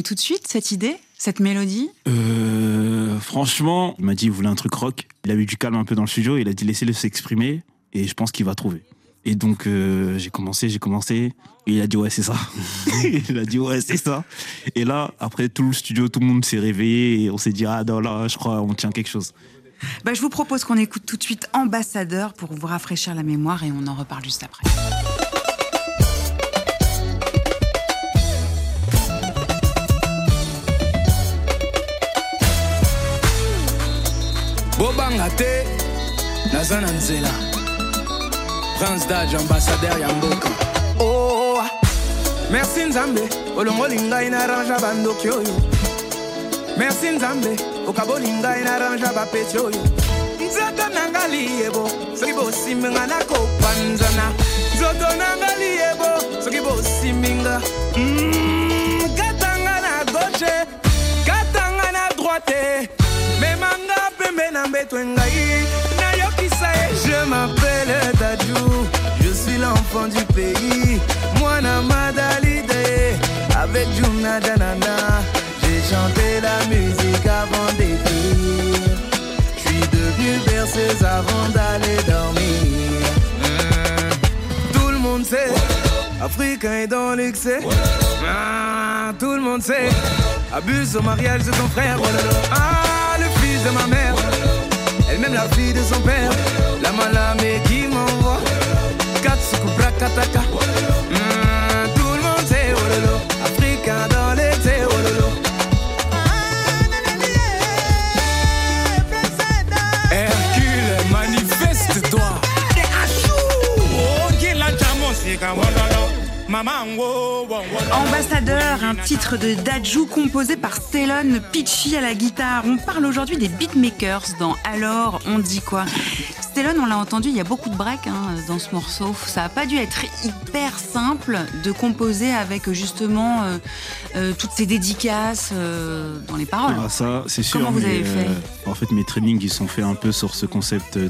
venu tout de suite cette idée, cette mélodie. Euh, franchement, il m'a dit il voulait un truc rock? Il a eu du calme un peu dans le studio. Il a dit laissez-le s'exprimer. Et je pense qu'il va trouver. Et donc, euh, j'ai commencé, j'ai commencé. Et il a dit, ouais, c'est ça. *laughs* il a dit, ouais, c'est ça. Et là, après tout le studio, tout le monde s'est réveillé et on s'est dit, ah non, là, je crois, on tient quelque chose. Bah, je vous propose qu'on écoute tout de suite Ambassadeur pour vous rafraîchir la mémoire et on en reparle juste après. Bobanga te naza na nzela. Prince dage ambassadeur ya mboka. Oh, merci nzambe olongoli ngai na range bandoki oyo. Merci nzambe okaboli ngai na range bapeti oyo. Nzoto nanga liyebo soki bosiminga nakopanzana nzoto nanga liyebo soki bosiminga Mm, katanga na gauche katanga na droite. Memanga je m'appelle dadou je suis l'enfant du pays. Mwana madalide. Avec juna danana. J'ai chanté la musique avant d'écrire. Je suis devenu berceuse avant d'aller dormir. Mm. tout le monde sait. Africain est dans l'excès. Ah, tout le monde sait. Abuse au mariage de ton frère. Ah le fils de ma mère elle-même la fille de son père. La malamé qui m'envoie. Katsuku Brakataka Mm, tout le monde sait oh lolo. Africain dans l'excès oh lolo. Hercule, manifeste-toi. Ambassadeur, un titre de Dajou composé par Stellon Pitchy à la guitare. On parle aujourd'hui des beatmakers dans Alors on dit quoi? On l'a entendu, il y a beaucoup de breaks hein, dans ce morceau. Ça n'a pas dû être hyper simple de composer avec justement euh, euh, toutes ces dédicaces euh, dans les paroles. Ah, ça, c'est sûr. Comment vous mais, avez fait En fait, mes trainings, ils sont faits un peu sur ce concept de,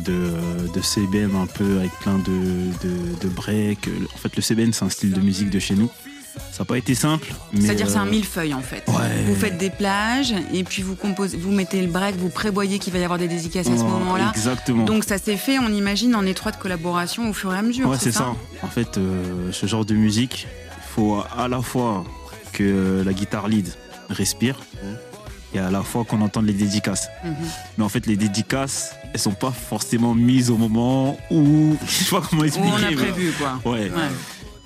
de CBM, un peu avec plein de, de, de breaks. En fait, le CBM, c'est un style de musique de chez nous. Ça n'a pas été simple. C'est-à-dire c'est un euh, millefeuille en fait. ouais. Vous faites des plages et puis vous composez, vous mettez le break, vous prévoyez qu'il va y avoir des dédicaces à ce oh, moment-là. Exactement. Donc ça s'est fait, on imagine, en étroite collaboration au fur et à mesure. Ouais, c'est ça. En fait, euh, ce genre de musique, il faut à la fois que la guitare lead respire et à la fois qu'on entende les dédicaces. Mhm. Mais en fait, les dédicaces, elles sont pas forcément mises au moment où. *laughs* Je sais pas comment Où expliquer. on a prévu quoi. Ouais. Ouais.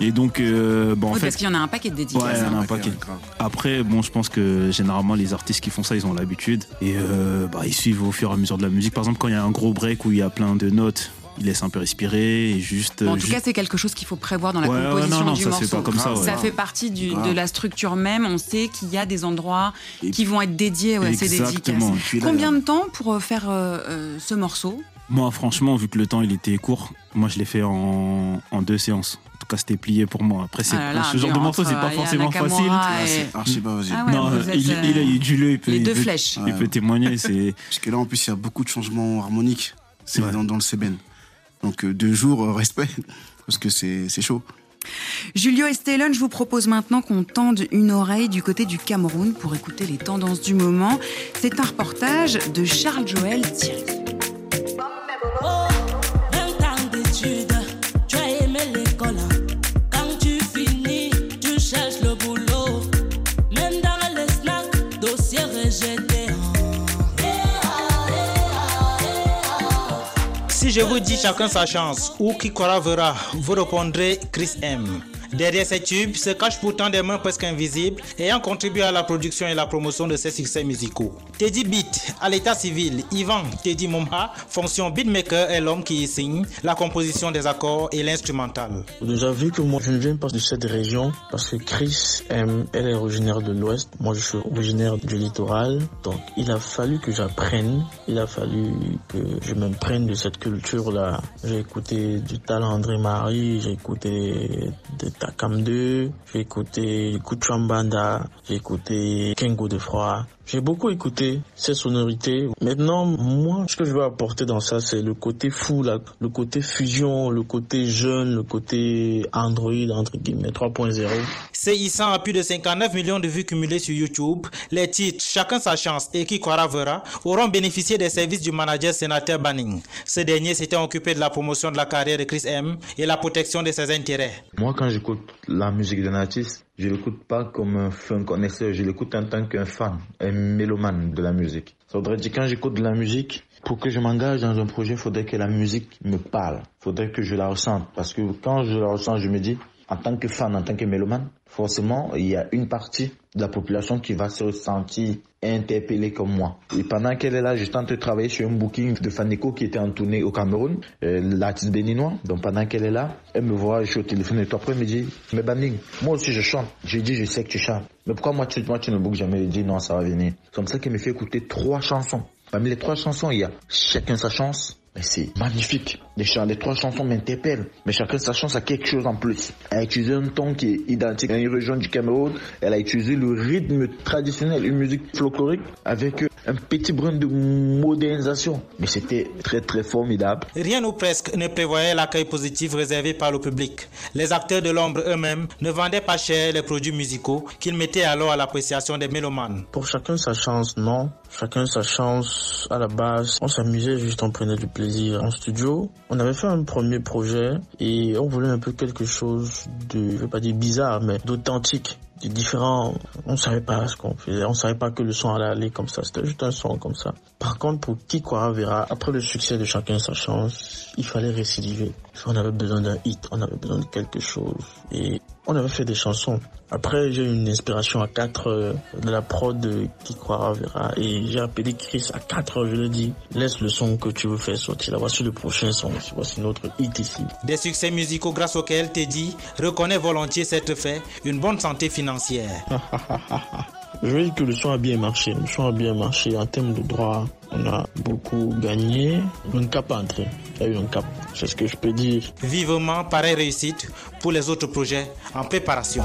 Et donc, euh, bon, en Oui, fait. parce qu'il y en a un paquet de dédicaces. Ouais, il y en a un paquet. Après, bon, je pense que généralement les artistes qui font ça, ils ont l'habitude et euh, bah, ils suivent au fur et à mesure de la musique. Par exemple, quand il y a un gros break où il y a plein de notes, ils laissent un peu respirer et juste. Bon, en euh, tout juste- cas, c'est quelque chose qu'il faut prévoir dans la Ouais, ouais, composition non, non, du ça se morceau. fait pas comme ça, ouais. Ça fait partie du- de la structure même. On sait qu'il y a des endroits Et- qui vont être dédiés ouais, à ces dédicaces. Exactement. Puis là, Combien de temps pour euh, faire euh, euh, ce morceau? Moi, franchement, vu que le temps il était court, moi je l'ai fait en, en deux séances. Tout cas, c'était plié pour moi. Après, c'est Ah ce genre de morceau, c'est pas Aya forcément facile. Ah, et- c'est archi pas facile. Ah ouais, non, vous êtes, il, euh, il, a- il est du lieu, il peut, les il deux peut- flèches. il peut témoigner. C'est *laughs* Parce que là, en plus, il y a beaucoup de changements harmoniques c'est Ouais. dans, dans le CBN. Donc, euh, deux jours, euh, respect, *laughs* parce que c'est c'est chaud. Julio et Stellon, je vous propose maintenant qu'on tende une oreille du côté du Cameroun pour écouter les tendances du moment. C'est un reportage de Charles Joël Thierry. Je vous dis chacun sa chance ou qui croira verra, vous répondrez Chris M. Derrière ces tubes se cachent pourtant des mains presque invisibles ayant contribué à la production et la promotion de ces succès musicaux. Teddy Beat, à l'état civil, Ivan Teddy Momha, fonction beatmaker est l'homme qui signe la composition des accords et l'instrumental. Déjà vu que moi je ne viens pas de cette région parce que Chris elle est originaire de l'Ouest, moi je suis originaire du littoral, donc il a fallu que j'apprenne, il a fallu que je m'imprègne de cette culture-là. J'ai écouté du talent André Marie, j'ai écouté des Takam 2, j'ai écouté Kuchambanda, j'ai écouté Kengo de Froid. J'ai beaucoup écouté ces sonorités. Maintenant, moi, ce que je veux apporter dans ça, c'est le côté fou, là, le côté fusion, le côté jeune, le côté Android, entre guillemets, 3.0. CISA a plus de 59 millions de vues cumulées sur YouTube. Les titres Chacun sa chance et Qui croira verra auront bénéficié des services du manager sénateur Banning. Ce dernier s'était occupé de la promotion de la carrière de Chris M et la protection de ses intérêts. Moi, quand j'écoute la musique d'un artiste, je l'écoute pas comme un fan connaisseur, je l'écoute en tant qu'un fan, un mélomane de la musique. Ça voudrait dire quand j'écoute de la musique, pour que je m'engage dans un projet, il faudrait que la musique me parle. Faudrait que je la ressente. Parce que quand je la ressens, je me dis, en tant que fan, en tant que mélomane, forcément, il y a une partie de la population qui va se sentir interpellée comme moi. Et pendant qu'elle est là, je tente de travailler sur un booking de Faneko qui était en tournée au Cameroun, euh, l'artiste béninois. Donc pendant qu'elle est là, elle me voit, je suis au téléphone et tout après elle me dit, mais Banding, moi aussi je chante. Je dis, je sais que tu chantes. Mais pourquoi moi tu, moi, tu ne bookes jamais? Elle dit, non, ça va venir. C'est comme ça qu'elle me fait écouter trois chansons. Parmi les trois chansons, il y a Chacun sa chance, mais c'est magnifique. Les, trois chansons m'interpellent. Mais chacun sa chance a quelque chose en plus. Elle a utilisé un ton qui est identique à une région du Cameroun. Elle a utilisé le rythme traditionnel, une musique folklorique avec un petit brin de modernisation. Mais c'était très très formidable. Rien ou presque ne prévoyait l'accueil positif réservé par le public. Les acteurs de l'ombre eux-mêmes ne vendaient pas cher les produits musicaux qu'ils mettaient alors à l'appréciation des mélomanes. Pour chacun sa chance, non. Chacun sa chance à la base. On s'amusait juste, on prenait du plaisir en studio. On avait fait un premier projet et on voulait un peu quelque chose de, je vais pas dire bizarre, mais d'authentique de différent. On savait pas ce qu'on faisait. On savait pas que le son allait aller comme ça. C'était juste un son comme ça. Par contre, pour qui croira verra, après le succès de chacun sa chance, il fallait récidiver. On avait besoin d'un hit, on avait besoin de quelque chose. Et on avait fait des chansons. Après, j'ai eu une inspiration à 4 heures de la prod de Qui croira verra. Et j'ai appelé Chris à 4 heures. Je lui ai dit, laisse le son que tu veux faire sortir. Là, voici le prochain son. Voici notre hit ici. Des succès musicaux grâce auxquels Teddy reconnaît volontiers cette fait une bonne santé financière. *laughs* Je veux dire que le son a bien marché. Le son a bien marché en termes de droit. On a beaucoup gagné. Un cap à entrer. Il y a eu un cap. C'est ce que je peux dire. Vivement pareille réussite pour les autres projets en préparation.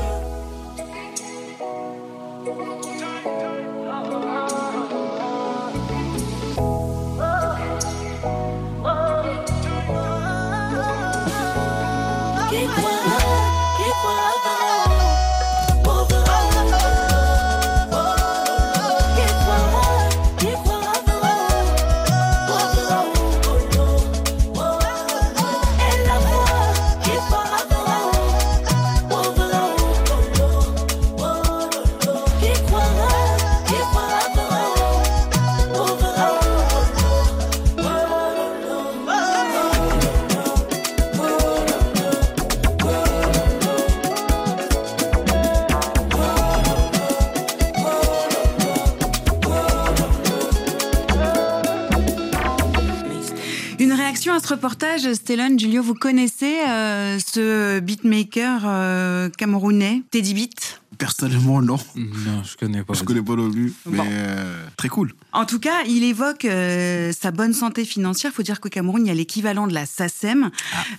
À ce reportage, Stellon, Julio, vous connaissez euh, ce beatmaker euh, camerounais, Teddy Beat? Personnellement, non. Non, je connais pas. Je connais pas non plus. Mais Bon. euh, très cool. En tout cas, il évoque euh, sa bonne santé financière. Il faut dire qu'au Cameroun, il y a l'équivalent de la SACEM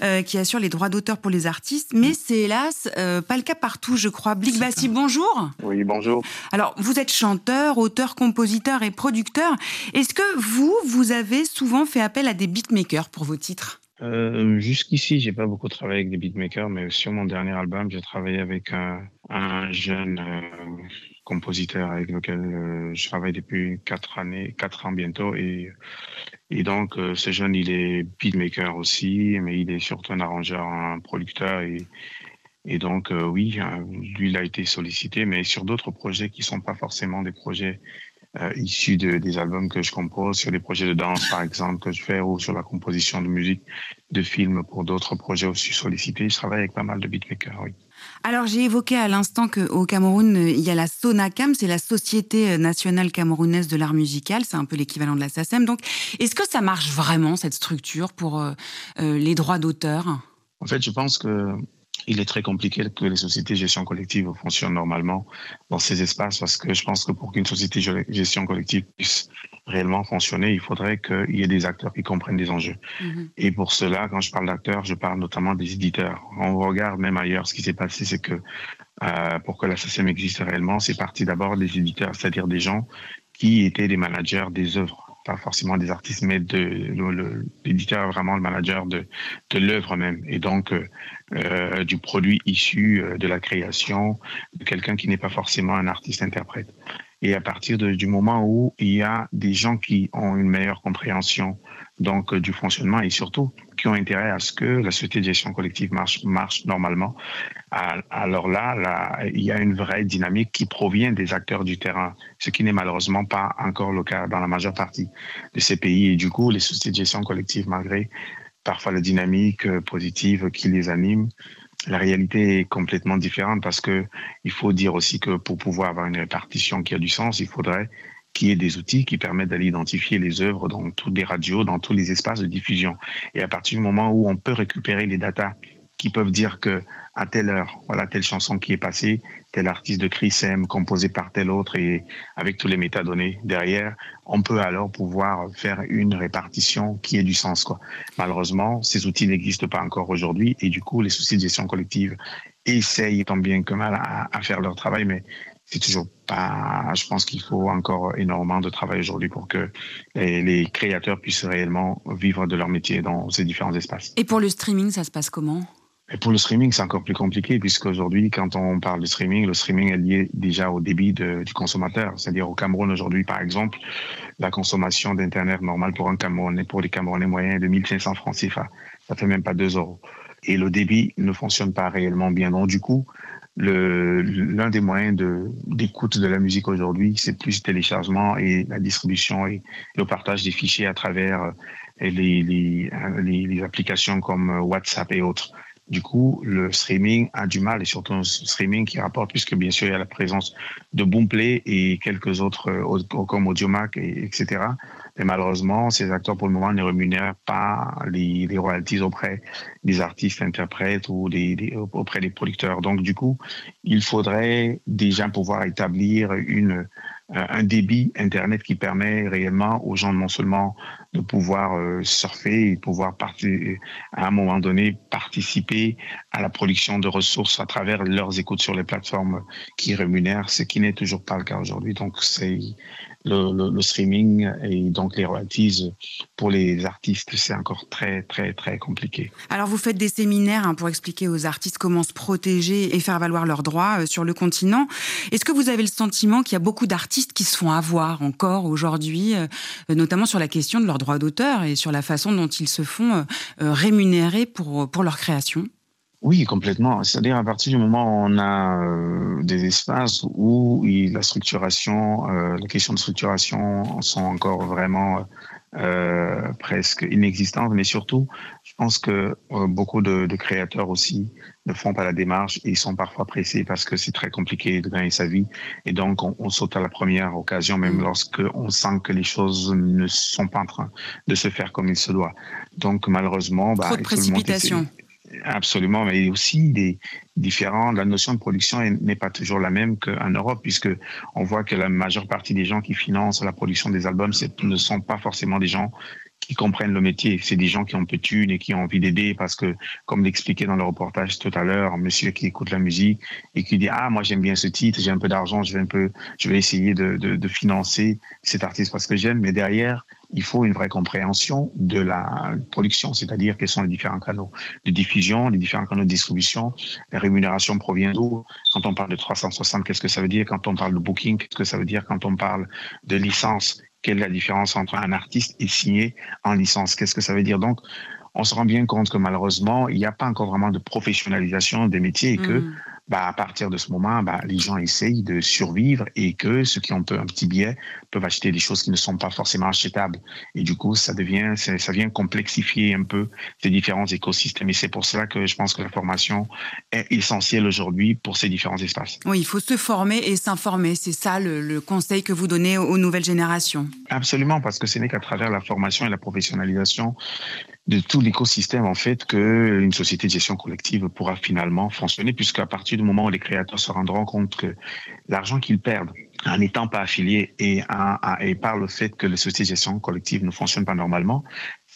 euh, qui assure les droits d'auteur pour les artistes. Mais c'est hélas euh, pas le cas partout, je crois. Blick Bassi, bonjour. Oui, bonjour. Alors, vous êtes chanteur, auteur, compositeur et producteur. Est-ce que vous, vous avez souvent fait appel à des beatmakers pour vos titres? Euh, Jusqu'ici, j'ai pas beaucoup travaillé avec des beatmakers, mais sur mon dernier album, j'ai travaillé avec un, un jeune euh, compositeur avec lequel euh, je travaille depuis quatre années, quatre ans bientôt, et et donc euh, ce jeune, il est beatmaker aussi, mais il est surtout un arrangeur, un producteur, et et donc oui, lui, il a été sollicité, mais sur d'autres projets qui sont pas forcément des projets issus de, des albums que je compose, sur des projets de danse par exemple que je fais, ou sur la composition de musique, de films pour d'autres projets aussi sollicités. Je travaille avec pas mal de beatmakers, oui. Alors, j'ai évoqué à l'instant qu'au Cameroun, il y a la SONACAM, c'est la Société nationale camerounaise de l'art musical, c'est un peu l'équivalent de la SACEM. Donc, est-ce que ça marche vraiment, cette structure, pour euh, euh, les droits d'auteur? En fait, je pense que il est très compliqué que les sociétés de gestion collective fonctionnent normalement dans ces espaces parce que je pense que pour qu'une société de gestion collective puisse réellement fonctionner, il faudrait qu'il y ait des acteurs qui comprennent les enjeux. Mhm. Et pour cela, quand je parle d'acteurs, je parle notamment des éditeurs. On regarde même ailleurs, ce qui s'est passé, c'est que euh, pour que la SACEM existe réellement, c'est parti d'abord des éditeurs, c'est-à-dire des gens qui étaient des managers des œuvres pas forcément des artistes, mais de l'éditeur vraiment le manager de, de l'œuvre même, et donc euh, euh, du produit issu euh, de la création de quelqu'un qui n'est pas forcément un artiste-interprète. Et à partir de- du moment où il y a des gens qui ont une meilleure compréhension donc euh, du fonctionnement et surtout qui ont intérêt à ce que la société de gestion collective marche, marche normalement, alors là, là, il y a une vraie dynamique qui provient des acteurs du terrain, ce qui n'est malheureusement pas encore le cas dans la majeure partie de ces pays. Et du coup, les sociétés de gestion collective, malgré parfois la dynamique euh, positive qui les anime, la réalité est complètement différente parce que il faut dire aussi que pour pouvoir avoir une répartition qui a du sens, il faudrait qu'il y ait des outils qui permettent d'aller identifier les œuvres dans toutes les radios, dans tous les espaces de diffusion. Et à partir du moment où on peut récupérer les datas qui peuvent dire que à telle heure, voilà telle chanson qui est passée, tel artiste de Chris M composé par tel autre et avec tous les métadonnées derrière, on peut alors pouvoir faire une répartition qui ait du sens. Quoi. Malheureusement, ces outils n'existent pas encore aujourd'hui et du coup, les soucis de gestion collective essayent tant bien que mal à, à faire leur travail, mais c'est toujours pas. Je pense qu'il faut encore énormément de travail aujourd'hui pour que les, les créateurs puissent réellement vivre de leur métier dans ces différents espaces. Et pour le streaming, ça se passe comment? Et pour le streaming, c'est encore plus compliqué puisqu'aujourd'hui, quand on parle de streaming, le streaming est lié déjà au débit de- du consommateur. C'est-à-dire au Cameroun aujourd'hui, par exemple, la consommation d'Internet normale pour un Camerounais, pour les Camerounais moyens est de 1500 francs CFA. Ça fait même pas 2 euros. Et le débit ne fonctionne pas réellement bien. Donc, du coup, l'un des moyens d'écoute de, la musique aujourd'hui, c'est plus téléchargement et la distribution et le partage des fichiers à travers euh, euh, les applications comme euh, WhatsApp et autres. Du coup, le streaming a du mal et surtout un streaming qui rapporte puisque bien sûr il y a la présence de Boomplay et quelques autres euh, comme Audiomack et etc. Mais malheureusement, ces acteurs pour le moment ne rémunèrent pas les, royalties auprès des artistes interprètes ou auprès des producteurs. Donc du coup, il faudrait déjà pouvoir établir une un débit internet qui permet réellement aux gens non seulement de pouvoir euh, surfer et de pouvoir à un moment donné participer à la production de ressources à travers leurs écoutes sur les plateformes qui rémunèrent, ce qui n'est toujours pas le cas aujourd'hui. Donc c'est le, le- le streaming et donc les royalties pour les artistes, c'est encore très très très compliqué. Alors vous faites des séminaires hein, pour expliquer aux artistes comment se protéger et faire valoir leurs droits euh, sur le continent. Est-ce que vous avez le sentiment qu'il y a beaucoup d'artistes qui se font avoir encore aujourd'hui, euh, notamment sur la question de leurs droits d'auteur et sur la façon dont ils se font euh, rémunérer pour, pour leur création? Oui, complètement. C'est-à-dire à partir du moment où on a euh, des espaces où il- la structuration, euh, les questions de structuration sont encore vraiment euh, presque inexistantes, mais surtout, je pense que euh, beaucoup de, de créateurs aussi ne font pas la démarche et ils sont parfois pressés parce que c'est très compliqué de gagner sa vie et donc on, on saute à la première occasion, même lorsque on sent que les choses ne sont pas en train de se faire comme il se doit. Donc malheureusement, bah, Trop de tout le monde essaie- précipitation. Absolument, mais aussi des différents. La notion de production est- n'est pas toujours la même qu'en Europe, puisque on voit que la majeure partie des gens qui financent la production des albums ne sont pas forcément des gens qui comprennent le métier. C'est des gens qui ont peu de et qui ont envie d'aider parce que, comme l'expliquait dans le reportage tout à l'heure, un monsieur qui écoute la musique et qui dit ah moi j'aime bien ce titre, j'ai un peu d'argent, je vais un peu, je vais essayer de, de, de financer cet artiste parce que j'aime, mais derrière il faut une vraie compréhension de la production, c'est-à-dire quels sont les différents canaux de diffusion, les différents canaux de distribution, la rémunération provient d'où? Quand on parle de 360, qu'est-ce que ça veut dire? Quand on parle de booking, qu'est-ce que ça veut dire? Quand on parle de licence, quelle est la différence entre un artiste et signé en licence? Qu'est-ce que ça veut dire? Donc, on se rend bien compte que malheureusement, il n'y a pas encore vraiment de professionnalisation des métiers et que Mm. Bah, à partir de ce moment, bah, les gens essayent de survivre et que ceux qui ont un petit billet peuvent acheter des choses qui ne sont pas forcément achetables. Et du coup, ça devient, ça ça vient complexifier un peu ces différents écosystèmes. Et c'est pour cela que je pense que la formation est essentielle aujourd'hui pour ces différents espaces. Oui, il faut se former et s'informer. C'est ça le, le conseil que vous donnez aux nouvelles générations. Absolument, parce que ce n'est qu'à travers la formation et la professionnalisation de tout l'écosystème, en fait, que une société de gestion collective pourra finalement fonctionner, puisqu'à partir du moment où les créateurs se rendront compte que l'argent qu'ils perdent en n'étant pas affilié et, et par le fait que les sociétés de gestion collective ne fonctionnent pas normalement,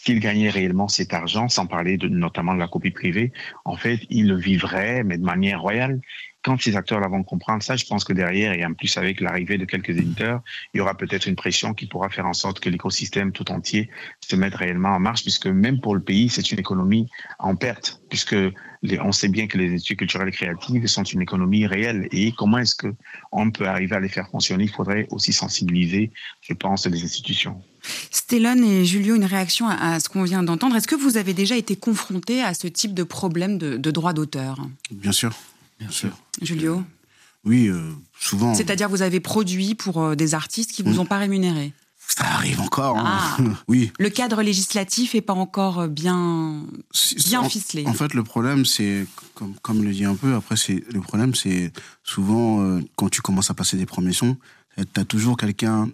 s'il gagnait réellement cet argent, sans parler de, notamment de la copie privée, en fait, il le vivrait, mais de manière royale. Quand ces acteurs-là vont comprendre ça, je pense que derrière, et en plus avec l'arrivée de quelques éditeurs, il y aura peut-être une pression qui pourra faire en sorte que l'écosystème tout entier se mette réellement en marche, puisque même pour le pays, c'est une économie en perte, puisque les- on sait bien que les études culturelles et créatives sont une économie réelle. Et comment est-ce que on peut arriver à les faire fonctionner? Il faudrait aussi sensibiliser, je pense, les institutions. Stellon et Julio, une réaction à, à ce qu'on vient d'entendre. Est-ce que vous avez déjà été confronté à ce type de problème de, de droit d'auteur? Bien sûr. Bien sûr. Julio? Oui, euh, souvent. C'est-à-dire vous avez produit pour euh, des artistes qui Mm. vous ont pas rémunéré? Ça arrive encore. hein. Ah. *laughs* oui. Le cadre législatif est pas encore euh, bien, bien en, ficelé. En fait, le problème, c'est, comme, comme le dit un peu, après, c'est le problème, c'est souvent euh, quand tu commences à passer des premiers sons, tu as toujours quelqu'un,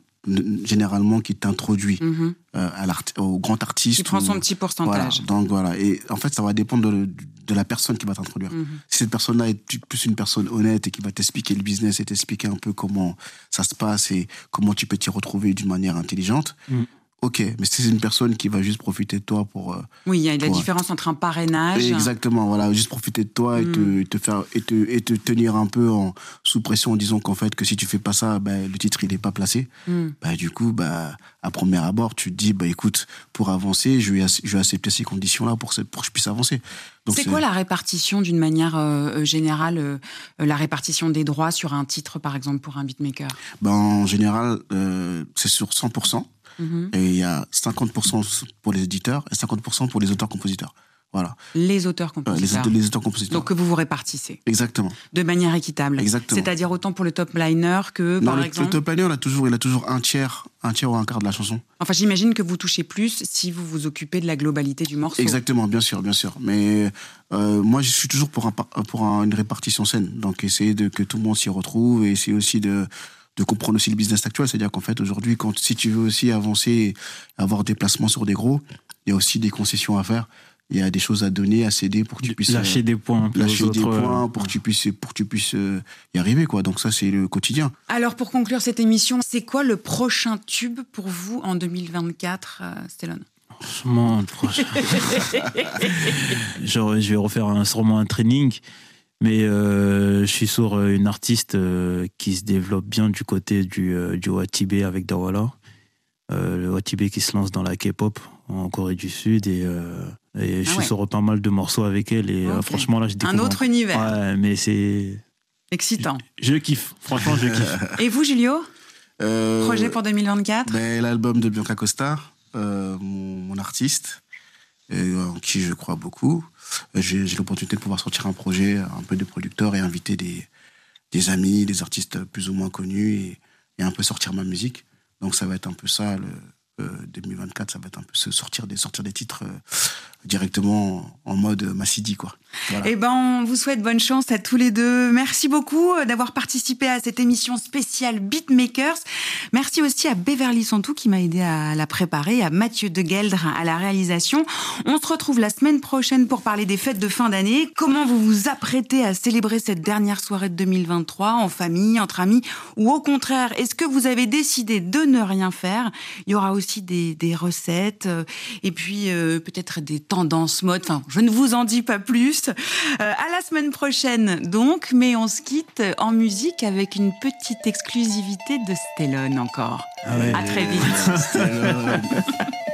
généralement, qui t'introduit Mhm. euh, au grand artiste. Qui prend ou- son petit pourcentage. Voilà. Donc voilà. Et en fait, ça va dépendre de, de la personne qui va t'introduire. Mhm. Si cette personne-là est plus une personne honnête et qui va t'expliquer le business et t'expliquer un peu comment ça se passe et comment tu peux t'y retrouver d'une manière intelligente, Mhm. Ok. Mais si c'est une personne qui va juste profiter de toi pour. euh, Oui, il y a la pour- différence entre un parrainage. Exactement, voilà, juste profiter de toi et, te, Mm. te faire et te, et te tenir un peu en, sous pression en disant qu'en fait que si tu fais pas ça, ben, le titre il est pas placé. Mm. Bah, du coup, bah, à premier abord, tu te dis, bah, écoute, pour avancer, je vais, je vais accepter ces conditions-là pour, pour que je puisse avancer. C'est quoi la répartition d'une manière euh, générale, euh, euh, la répartition des droits sur un titre, par exemple, pour un beatmaker? Ben, En général, euh, c'est sur 100%. Mhm. Et il y a 50% pour les éditeurs et 50% pour les auteurs-compositeurs. Voilà. Les Euh, auteurs-compositeurs. les, les auteurs-compositeurs. Donc que vous vous répartissez Exactement. de manière équitable. Exactement. C'est-à-dire autant pour le top liner que, Non, par le, exemple. le top liner, il a toujours, il a toujours un tiers, un tiers ou un quart de la chanson. Enfin, j'imagine que vous touchez plus si vous vous occupez de la globalité du morceau. Exactement, bien sûr, bien sûr. Mais euh, moi, je suis toujours pour, un, par- pour un- une répartition saine. Donc, essayer de que tout le monde s'y retrouve et essayer aussi de, de comprendre aussi le business actuel. C'est-à-dire qu'en fait, aujourd'hui, quand si tu veux aussi avancer, et avoir des placements sur des gros, il y a aussi des concessions à faire. Il y a des choses à donner, à céder pour que tu puisses Lâcher euh, des points lâcher des autres, points euh, pour que tu puisses pour que tu puisses euh, y arriver quoi. Donc ça c'est le quotidien. Alors, pour conclure cette émission, c'est quoi le prochain tube pour vous en 2024, euh, Stellon Franchement, le prochain. *laughs* Genre, je vais refaire un, sûrement un training. Mais euh, je suis sur euh, une artiste euh, qui se développe bien du côté du, euh, du Watibé avec Dawala. Euh, le Watibé qui se lance dans la K-pop en Corée du Sud. Et, euh, et je Ah suis ouais. sur pas mal de morceaux avec elle. Et euh, franchement, là, je Un découvre autre univers. Ouais, mais c'est. Excitant. Je kiffe. Franchement, je kiffe. *laughs* Et vous, Julio? Euh, Projet pour 2024 ben, L'album de Bianca Costa, euh, mon, mon artiste, en qui je crois beaucoup. Euh, J'ai l'opportunité de pouvoir sortir un projet un peu de producteur et inviter des, amis, des artistes plus ou moins connus et, un peu sortir ma musique. Donc ça va être un peu ça, euh, 2024, ça va être un peu se sortir des, sortir des titres euh, directement en, mode Massidi. Voilà. Eh ben, on vous souhaite bonne chance à tous les deux. Merci beaucoup euh, d'avoir participé à cette émission spéciale Beatmakers. Merci aussi à Beverly Santou qui m'a aidé à la préparer, à Mathieu Degueldre à la réalisation. On se retrouve la semaine prochaine pour parler des fêtes de fin d'année. Comment vous vous apprêtez à célébrer cette dernière soirée de 2023 en famille, entre amis ou au contraire, est-ce que vous avez décidé de ne rien faire? Il y aura aussi des, des recettes euh, et puis euh, peut-être des tendances mode. Enfin, je ne vous en dis pas plus. Euh, à la semaine prochaine donc, mais on se quitte en musique avec une petite exclusivité de Stellon encore. Ah ouais. À très vite. *laughs*